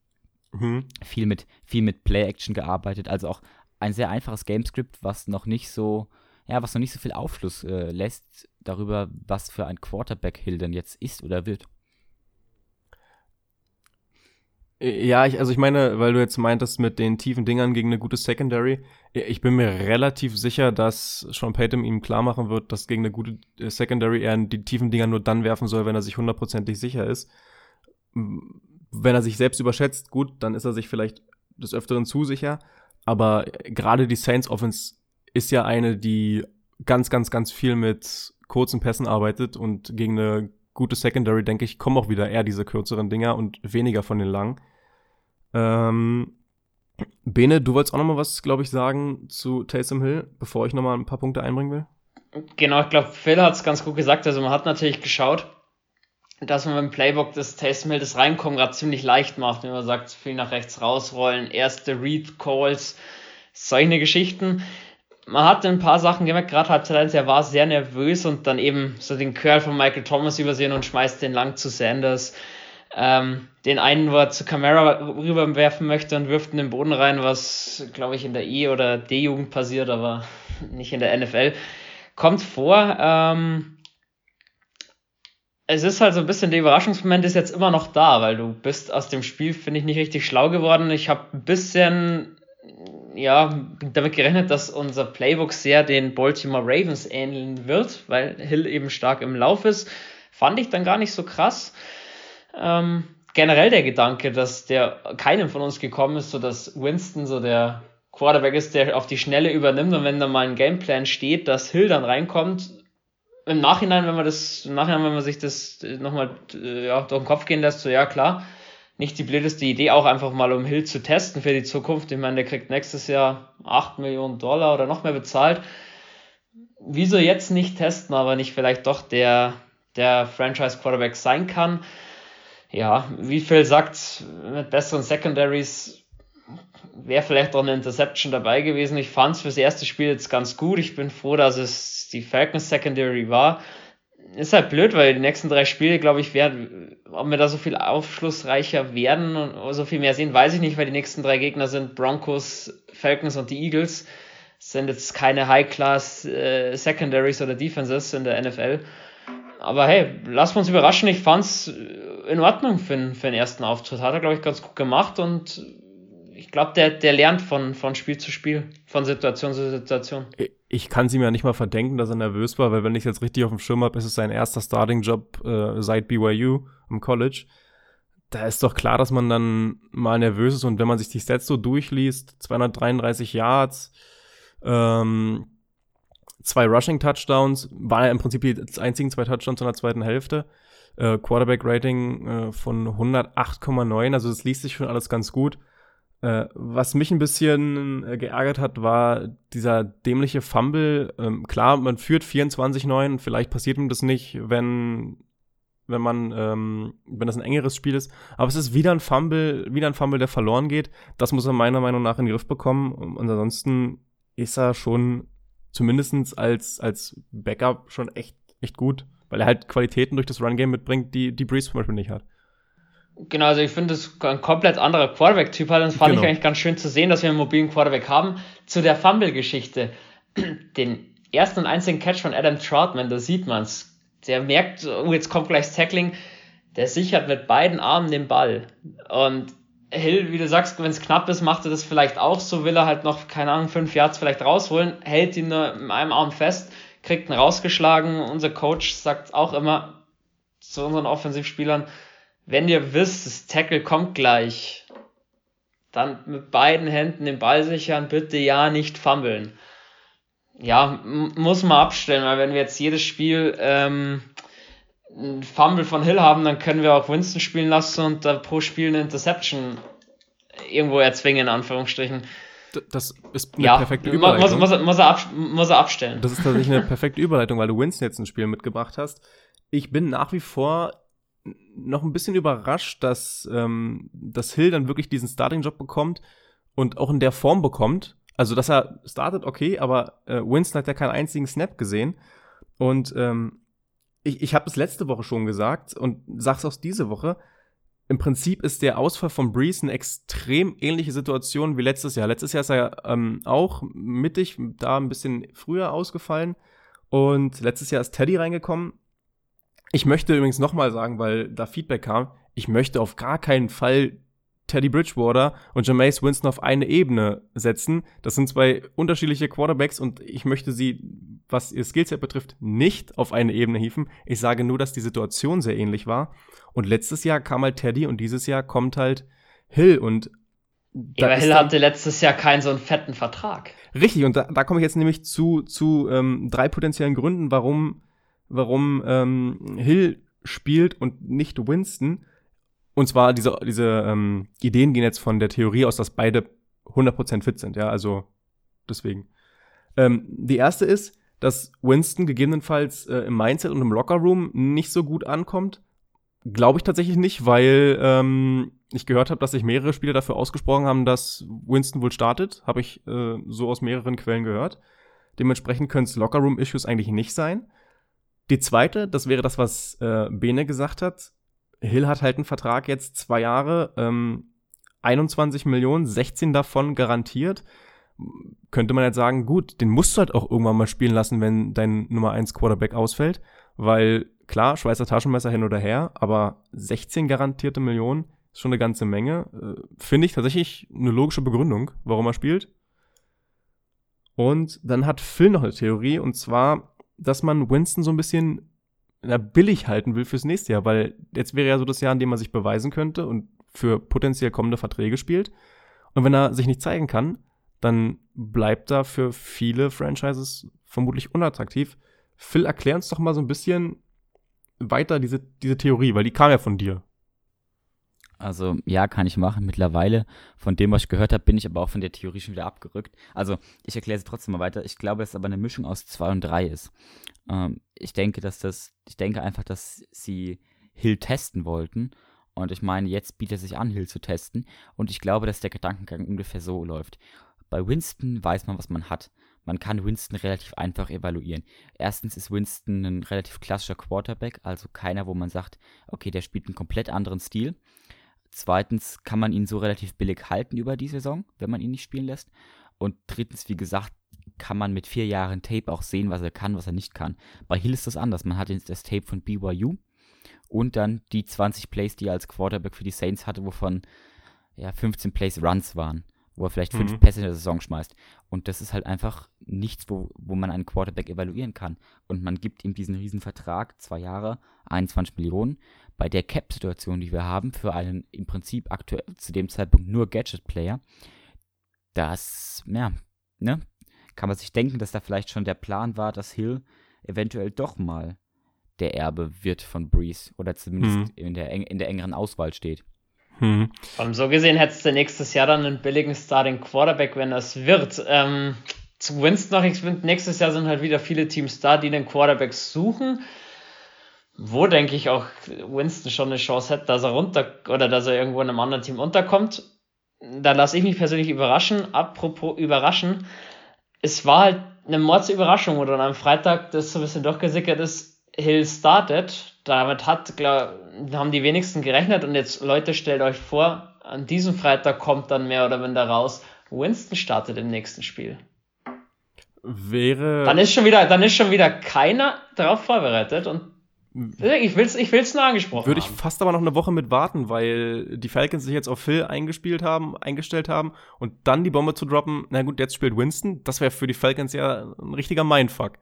Mhm. Viel mit, viel mit Play-Action gearbeitet, also auch ein sehr einfaches Gamescript, was noch nicht so, ja, was noch nicht so viel Aufschluss äh, lässt darüber, was für ein Quarterback Hill denn jetzt ist oder wird. Ja, ich, also ich meine, weil du jetzt meintest mit den tiefen Dingern gegen eine gute Secondary, ich bin mir relativ sicher, dass Sean Payton ihm klar machen wird, dass gegen eine gute äh, Secondary er die tiefen Dinger nur dann werfen soll, wenn er sich hundertprozentig sicher ist. Wenn er sich selbst überschätzt, gut, dann ist er sich vielleicht des Öfteren zu sicher. Aber gerade die Saints Offense ist ja eine, die ganz, ganz, ganz viel mit kurzen Pässen arbeitet und gegen eine gute Secondary, denke ich, kommen auch wieder eher diese kürzeren Dinger und weniger von den langen. Ähm, Bene, du wolltest auch noch mal was, glaube ich, sagen zu Taysom Hill, bevor ich noch mal ein paar Punkte einbringen will? Genau, ich glaube, Phil hat es ganz gut gesagt. Also man hat natürlich geschaut, dass man beim Playbook des Taysom Hill das Reinkommen gerade ziemlich leicht macht, wenn man sagt, viel nach rechts rausrollen, erste Read Calls, solche Geschichten man hat ein paar Sachen gemerkt, gerade Halbzeit 1, er war sehr nervös und dann eben so den Curl von Michael Thomas übersehen und schmeißt den lang zu Sanders. Ähm, den einen, wo er zu Camara rüberwerfen möchte und wirft in den Boden rein, was, glaube ich, in der E- oder D-Jugend passiert, aber nicht in der NFL. Kommt vor. Ähm, es ist halt so ein bisschen der Überraschungsmoment ist jetzt immer noch da, weil du bist aus dem Spiel, finde ich, nicht richtig schlau geworden. Ich habe ein bisschen ja, damit gerechnet, dass unser Playbook sehr den Baltimore Ravens ähneln wird, weil Hill eben stark im Lauf ist. Fand ich dann gar nicht so krass. Ähm, generell der Gedanke, dass der keinem von uns gekommen ist, so dass Winston so der Quarterback ist, der auf die Schnelle übernimmt und wenn da mal ein Gameplan steht, dass Hill dann reinkommt. Im Nachhinein, wenn man das, im Nachhinein, wenn man sich das nochmal äh, ja, durch den Kopf gehen lässt, so ja klar, nicht die blödeste Idee, auch einfach mal um Hill zu testen für die Zukunft. Ich meine, der kriegt nächstes Jahr 8 Millionen Dollar oder noch mehr bezahlt. Wieso jetzt nicht testen, aber nicht vielleicht doch der, der Franchise Quarterback sein kann? Ja, wie viel sagt, mit besseren Secondaries wäre vielleicht auch eine Interception dabei gewesen. Ich fand es fürs erste Spiel jetzt ganz gut. Ich bin froh, dass es die Falcons Secondary war ist halt blöd, weil die nächsten drei Spiele, glaube ich, werden, ob wir da so viel aufschlussreicher werden und so viel mehr sehen, weiß ich nicht, weil die nächsten drei Gegner sind Broncos, Falcons und die Eagles. Das sind jetzt keine High-Class äh, Secondaries oder Defenses in der NFL. Aber hey, lass uns überraschen. Ich fand's in Ordnung für, für den ersten Auftritt. Hat er, glaube ich, ganz gut gemacht und ich glaube, der, der lernt von, von Spiel zu Spiel, von Situation zu Situation. Ich kann sie mir nicht mal verdenken, dass er nervös war, weil wenn ich jetzt richtig auf dem Schirm habe, ist es sein erster Starting-Job äh, seit BYU im College. Da ist doch klar, dass man dann mal nervös ist und wenn man sich die Stats so durchliest, 233 Yards, Ähm, zwei Rushing-Touchdowns, waren ja im Prinzip die einzigen zwei Touchdowns in der zweiten Hälfte. Äh, Quarterback-Rating äh, von 108,9, also das liest sich schon alles ganz gut. Äh, was mich ein bisschen äh, geärgert hat, war dieser dämliche Fumble. Ähm, klar, man führt 24-9, vielleicht passiert ihm das nicht, wenn wenn man, ähm, wenn das ein engeres Spiel ist. Aber es ist wieder ein Fumble, wieder ein Fumble, der verloren geht. Das muss er meiner Meinung nach in den Griff bekommen. Und ansonsten ist er schon zumindestens als, als Backup schon echt, echt gut, weil er halt Qualitäten durch das Run-Game mitbringt, die, die Breeze zum Beispiel nicht hat. Genau, also ich finde, das ein komplett anderer Quarterback-Typ hat. Das fand genau. ich eigentlich ganz schön zu sehen, dass wir einen mobilen Quarterback haben. Zu der Fumble-Geschichte. Den ersten und einzigen Catch von Adam Troutman, da sieht man's der merkt, oh, jetzt kommt gleich das Tackling, der sichert mit beiden Armen den Ball. Und Hill, wie du sagst, wenn es knapp ist, macht er das vielleicht auch so, will er halt noch, keine Ahnung, fünf Yards vielleicht rausholen, hält ihn nur mit einem Arm fest, kriegt ihn rausgeschlagen. Unser Coach sagt auch immer zu unseren Offensivspielern, wenn ihr wisst, das Tackle kommt gleich, dann mit beiden Händen den Ball sichern, bitte ja nicht fummeln ja, muss man abstellen, weil wenn wir jetzt jedes Spiel ähm, ein Fumble von Hill haben, dann können wir auch Winston spielen lassen und da pro Spiel eine Interception irgendwo erzwingen, in Anführungsstrichen. Das ist eine ja, perfekte Überleitung. Muss, muss, muss, er ab, muss er abstellen. Das ist tatsächlich eine perfekte Überleitung, weil du Winston jetzt ein Spiel mitgebracht hast. Ich bin nach wie vor noch ein bisschen überrascht, dass, ähm, dass Hill dann wirklich diesen Starting-Job bekommt und auch in der Form bekommt, also, dass er startet, okay, aber äh, Winston hat ja keinen einzigen Snap gesehen. Und ähm, ich, ich habe es letzte Woche schon gesagt und sag's auch diese Woche. Im Prinzip ist der Ausfall von Breeze eine extrem ähnliche Situation wie letztes Jahr. Letztes Jahr ist er ähm, auch mittig, da ein bisschen früher ausgefallen. Und letztes Jahr ist Teddy reingekommen. Ich möchte übrigens nochmal sagen, weil da Feedback kam, ich möchte auf gar keinen Fall Teddy Bridgewater und Jameis Winston auf eine Ebene setzen. Das sind zwei unterschiedliche Quarterbacks und ich möchte sie, was ihr Skillset betrifft, nicht auf eine Ebene hieven. Ich sage nur, dass die Situation sehr ähnlich war. Und letztes Jahr kam halt Teddy und dieses Jahr kommt halt Hill und ja, aber Hill hatte letztes Jahr keinen so einen fetten Vertrag. Richtig, und da, da komme ich jetzt nämlich zu, zu ähm, drei potenziellen Gründen, warum, warum ähm, Hill spielt und nicht Winston. Und zwar diese, diese ähm, Ideen gehen jetzt von der Theorie aus, dass beide 100% fit sind, ja, also deswegen. Ähm, die erste ist, dass Winston gegebenenfalls äh, im Mindset und im Lockerroom nicht so gut ankommt. Glaube ich tatsächlich nicht, weil ähm, ich gehört habe, dass sich mehrere Spieler dafür ausgesprochen haben, dass Winston wohl startet. Habe ich äh, so aus mehreren Quellen gehört. Dementsprechend können es Lockerroom-Issues eigentlich nicht sein. Die zweite, das wäre das, was äh, Bene gesagt hat, Hill hat halt einen Vertrag jetzt zwei Jahre, ähm, 21 Millionen, 16 davon garantiert. Könnte man jetzt sagen, gut, den musst du halt auch irgendwann mal spielen lassen, wenn dein Nummer 1 Quarterback ausfällt, weil klar, Schweizer Taschenmesser hin oder her, aber 16 garantierte Millionen ist schon eine ganze Menge. Äh, Finde ich tatsächlich eine logische Begründung, warum er spielt. Und dann hat Phil noch eine Theorie, und zwar, dass man Winston so ein bisschen na, billig halten will fürs nächste Jahr, weil jetzt wäre ja so das Jahr, in dem man sich beweisen könnte und für potenziell kommende Verträge spielt. Und wenn er sich nicht zeigen kann, dann bleibt er für viele Franchises vermutlich unattraktiv. Phil, erklär uns doch mal so ein bisschen weiter diese, diese Theorie, weil die kam ja von dir. Also ja, kann ich machen. Mittlerweile, von dem, was ich gehört habe, bin ich aber auch von der Theorie schon wieder abgerückt. Also ich erkläre sie trotzdem mal weiter. Ich glaube, dass es aber eine Mischung aus zwei und drei ist. Ähm, ich denke, dass das, ich denke einfach, dass sie Hill testen wollten. Und ich meine, jetzt bietet es sich an, Hill zu testen. Und ich glaube, dass der Gedankengang ungefähr so läuft. Bei Winston weiß man, was man hat. Man kann Winston relativ einfach evaluieren. Erstens ist Winston ein relativ klassischer Quarterback, also keiner, wo man sagt, okay, der spielt einen komplett anderen Stil. Zweitens kann man ihn so relativ billig halten über die Saison, wenn man ihn nicht spielen lässt. Und drittens, wie gesagt, kann man mit vier Jahren Tape auch sehen, was er kann, was er nicht kann. Bei Hill ist das anders. Man hat jetzt das Tape von BYU und dann die 20 Plays, die er als Quarterback für die Saints hatte, wovon ja 15 Plays Runs waren, wo er vielleicht fünf mhm. Pässe in der Saison schmeißt. Und das ist halt einfach nichts, wo, wo man einen Quarterback evaluieren kann. Und man gibt ihm diesen riesen Vertrag, zwei Jahre, 21 Millionen. Bei der Cap-Situation, die wir haben, für einen im Prinzip aktuell zu dem Zeitpunkt nur Gadget-Player, das, ja, ne, kann man sich denken, dass da vielleicht schon der Plan war, dass Hill eventuell doch mal der Erbe wird von Breeze oder zumindest hm. in, der, in der engeren Auswahl steht. Hm. so gesehen hättest du nächstes Jahr dann einen billigen Starting Quarterback, wenn das wird. Ähm, zu Winston noch, ich finde, nächstes Jahr sind halt wieder viele Teams da, die den Quarterback suchen. Wo denke ich auch Winston schon eine Chance hat, dass er runter oder dass er irgendwo in einem anderen Team unterkommt. Da lasse ich mich persönlich überraschen. Apropos überraschen, es war halt eine Mordsüberraschung, wo dann am Freitag das so ein bisschen durchgesickert ist, Hill startet. Damit hat, glaub, haben die wenigsten gerechnet und jetzt Leute, stellt euch vor, an diesem Freitag kommt dann mehr oder weniger raus, Winston startet im nächsten Spiel wäre. Dann ist schon wieder, dann ist schon wieder keiner darauf vorbereitet und ich will's, ich will's nur angesprochen. Würde ich fast aber noch eine Woche mit warten, weil die Falcons sich jetzt auf Phil eingespielt haben, eingestellt haben und dann die Bombe zu droppen. Na gut, jetzt spielt Winston. Das wäre für die Falcons ja ein richtiger Mindfuck.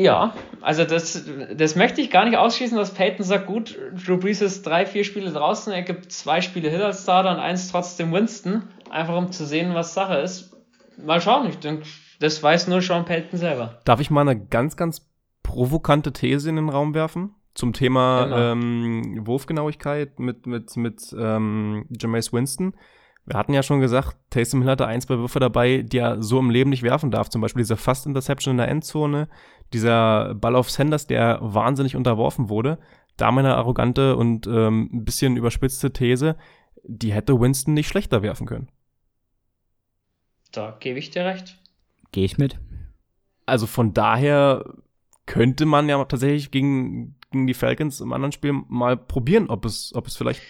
Ja, also das, das möchte ich gar nicht ausschließen, dass Peyton sagt, gut, Drew Brees ist drei, vier Spiele draußen, er gibt zwei Spiele Hill als Starter und eins trotzdem Winston, einfach um zu sehen, was Sache ist. Mal schauen, ich denke, das weiß nur Sean Payton selber. Darf ich mal eine ganz, ganz provokante These in den Raum werfen? Zum Thema genau. ähm, Wurfgenauigkeit mit, mit, mit ähm, Jameis Winston. Wir hatten ja schon gesagt, Taysom Hill hatte ein, zwei Würfe dabei, die er so im Leben nicht werfen darf. Zum Beispiel dieser Fast-Interception in der Endzone, dieser Ball auf Sanders, der wahnsinnig unterworfen wurde. Da meine arrogante und ähm, ein bisschen überspitzte These, die hätte Winston nicht schlechter werfen können. Da gebe ich dir recht. Gehe ich mit. Also von daher könnte man ja tatsächlich gegen, gegen die Falcons im anderen Spiel mal probieren, ob es, ob es vielleicht.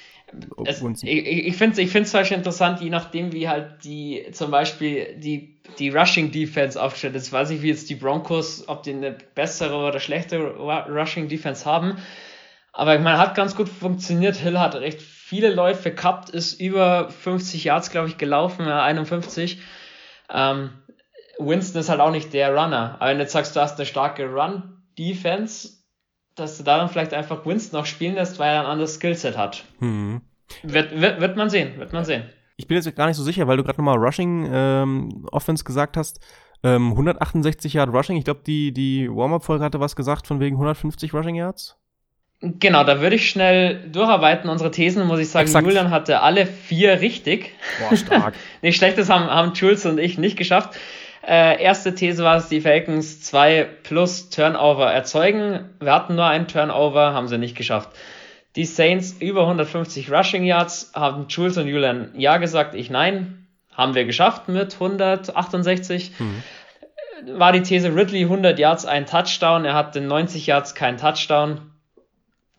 Es, ich ich finde es ich find's zum Beispiel interessant, je nachdem, wie halt die zum Beispiel die, die Rushing Defense aufgestellt ist. Weiß ich, wie jetzt die Broncos, ob die eine bessere oder schlechtere Rushing Defense haben. Aber ich meine, hat ganz gut funktioniert. Hill hat recht viele Läufe gehabt, ist über 50 Yards, glaube ich, gelaufen, 51. Ähm, Winston ist halt auch nicht der Runner. Aber wenn du jetzt sagst, du hast eine starke Run-Defense, dass du da dann vielleicht einfach Winston noch spielen lässt, weil er ein anderes Skillset hat. Hm. Wird, wird, wird man sehen, wird man sehen. Ich bin jetzt gar nicht so sicher, weil du gerade nochmal Rushing ähm, Offense gesagt hast. Ähm, 168 Yard Rushing. Ich glaube, die, die Warm-Up-Folge hatte was gesagt von wegen 150 Rushing Yards. Genau, da würde ich schnell durcharbeiten. Unsere Thesen, muss ich sagen, Exakt. Julian hatte alle vier richtig. Boah, stark. nicht schlechtes haben, haben Jules und ich nicht geschafft. Äh, erste These war es, die Falcons zwei plus Turnover erzeugen. Wir hatten nur einen Turnover, haben sie nicht geschafft. Die Saints über 150 Rushing Yards, haben Jules und Julian ja gesagt, ich nein. Haben wir geschafft mit 168. Mhm. War die These Ridley 100 Yards, ein Touchdown. Er hatte 90 Yards, kein Touchdown.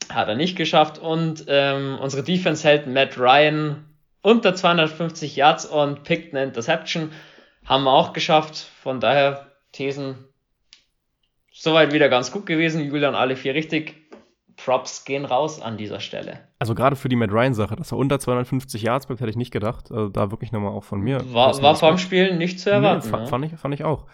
Hat er nicht geschafft. Und ähm, unsere Defense hält Matt Ryan unter 250 Yards und pickt eine Interception. Haben wir auch geschafft. Von daher Thesen soweit wieder ganz gut gewesen. Julian alle vier richtig. Props gehen raus an dieser Stelle. Also gerade für die Matt Ryan-Sache, dass er unter 250 Yards bleibt, hätte ich nicht gedacht. Also da wirklich nochmal auch von mir. War, war vom Spiel nicht zu erwarten. Nee, ne? fand, ich, fand ich auch.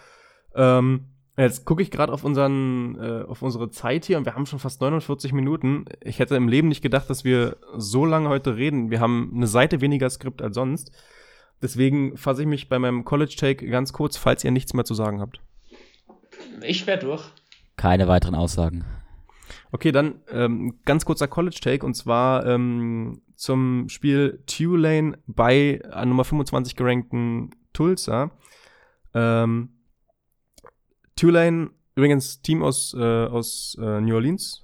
Ähm, jetzt gucke ich gerade auf unseren, äh, auf unsere Zeit hier und wir haben schon fast 49 Minuten. Ich hätte im Leben nicht gedacht, dass wir so lange heute reden. Wir haben eine Seite weniger Skript als sonst. Deswegen fasse ich mich bei meinem College-Take ganz kurz, falls ihr nichts mehr zu sagen habt. Ich wäre durch. Keine weiteren Aussagen. Okay, dann ähm, ganz kurzer College-Take und zwar ähm, zum Spiel Tulane bei äh, Nummer 25 gerankten Tulsa. Ähm, Tulane, übrigens Team aus, äh, aus äh, New Orleans,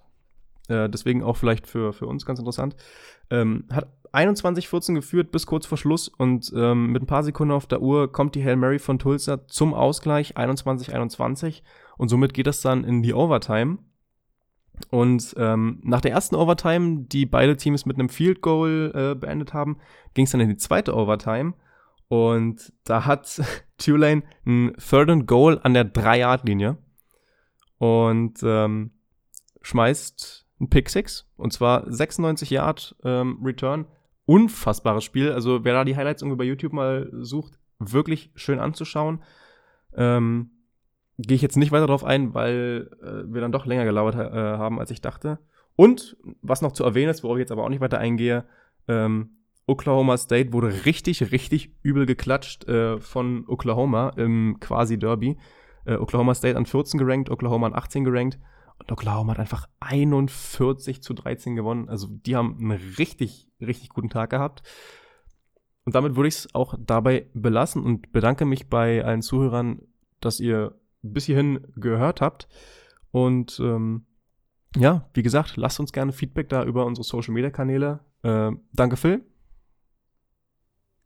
äh, deswegen auch vielleicht für, für uns ganz interessant, ähm, hat 21-14 geführt bis kurz vor Schluss und ähm, mit ein paar Sekunden auf der Uhr kommt die Hail Mary von Tulsa zum Ausgleich 21-21 und somit geht es dann in die Overtime. Und ähm, nach der ersten Overtime, die beide Teams mit einem Field Goal äh, beendet haben, ging es dann in die zweite Overtime. Und da hat Tulane ein Third and Goal an der 3-Yard-Linie und ähm, schmeißt ein Pick 6 und zwar 96 Yard ähm, Return unfassbares Spiel. Also wer da die Highlights irgendwie bei YouTube mal sucht, wirklich schön anzuschauen. Ähm, Gehe ich jetzt nicht weiter darauf ein, weil äh, wir dann doch länger gelauert äh, haben, als ich dachte. Und was noch zu erwähnen ist, worauf ich jetzt aber auch nicht weiter eingehe, ähm, Oklahoma State wurde richtig, richtig übel geklatscht äh, von Oklahoma im quasi Derby. Äh, Oklahoma State an 14 gerankt, Oklahoma an 18 gerankt. Und Oklahoma hat einfach 41 zu 13 gewonnen. Also die haben einen richtig, richtig guten Tag gehabt. Und damit würde ich es auch dabei belassen und bedanke mich bei allen Zuhörern, dass ihr bis hierhin gehört habt. Und ähm, ja, wie gesagt, lasst uns gerne Feedback da über unsere Social Media Kanäle. Äh, danke, Phil.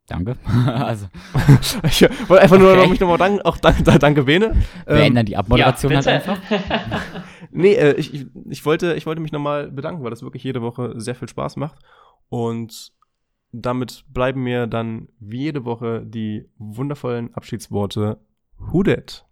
Danke. also. ich wollte einfach nur okay. noch mich nochmal danken. Auch danke, danke Bene. Wir ähm, ändern die Abmoderation ja, halt einfach. nee, äh, ich, ich, wollte, ich wollte mich nochmal bedanken, weil das wirklich jede Woche sehr viel Spaß macht. Und damit bleiben mir dann wie jede Woche die wundervollen Abschiedsworte Who dat?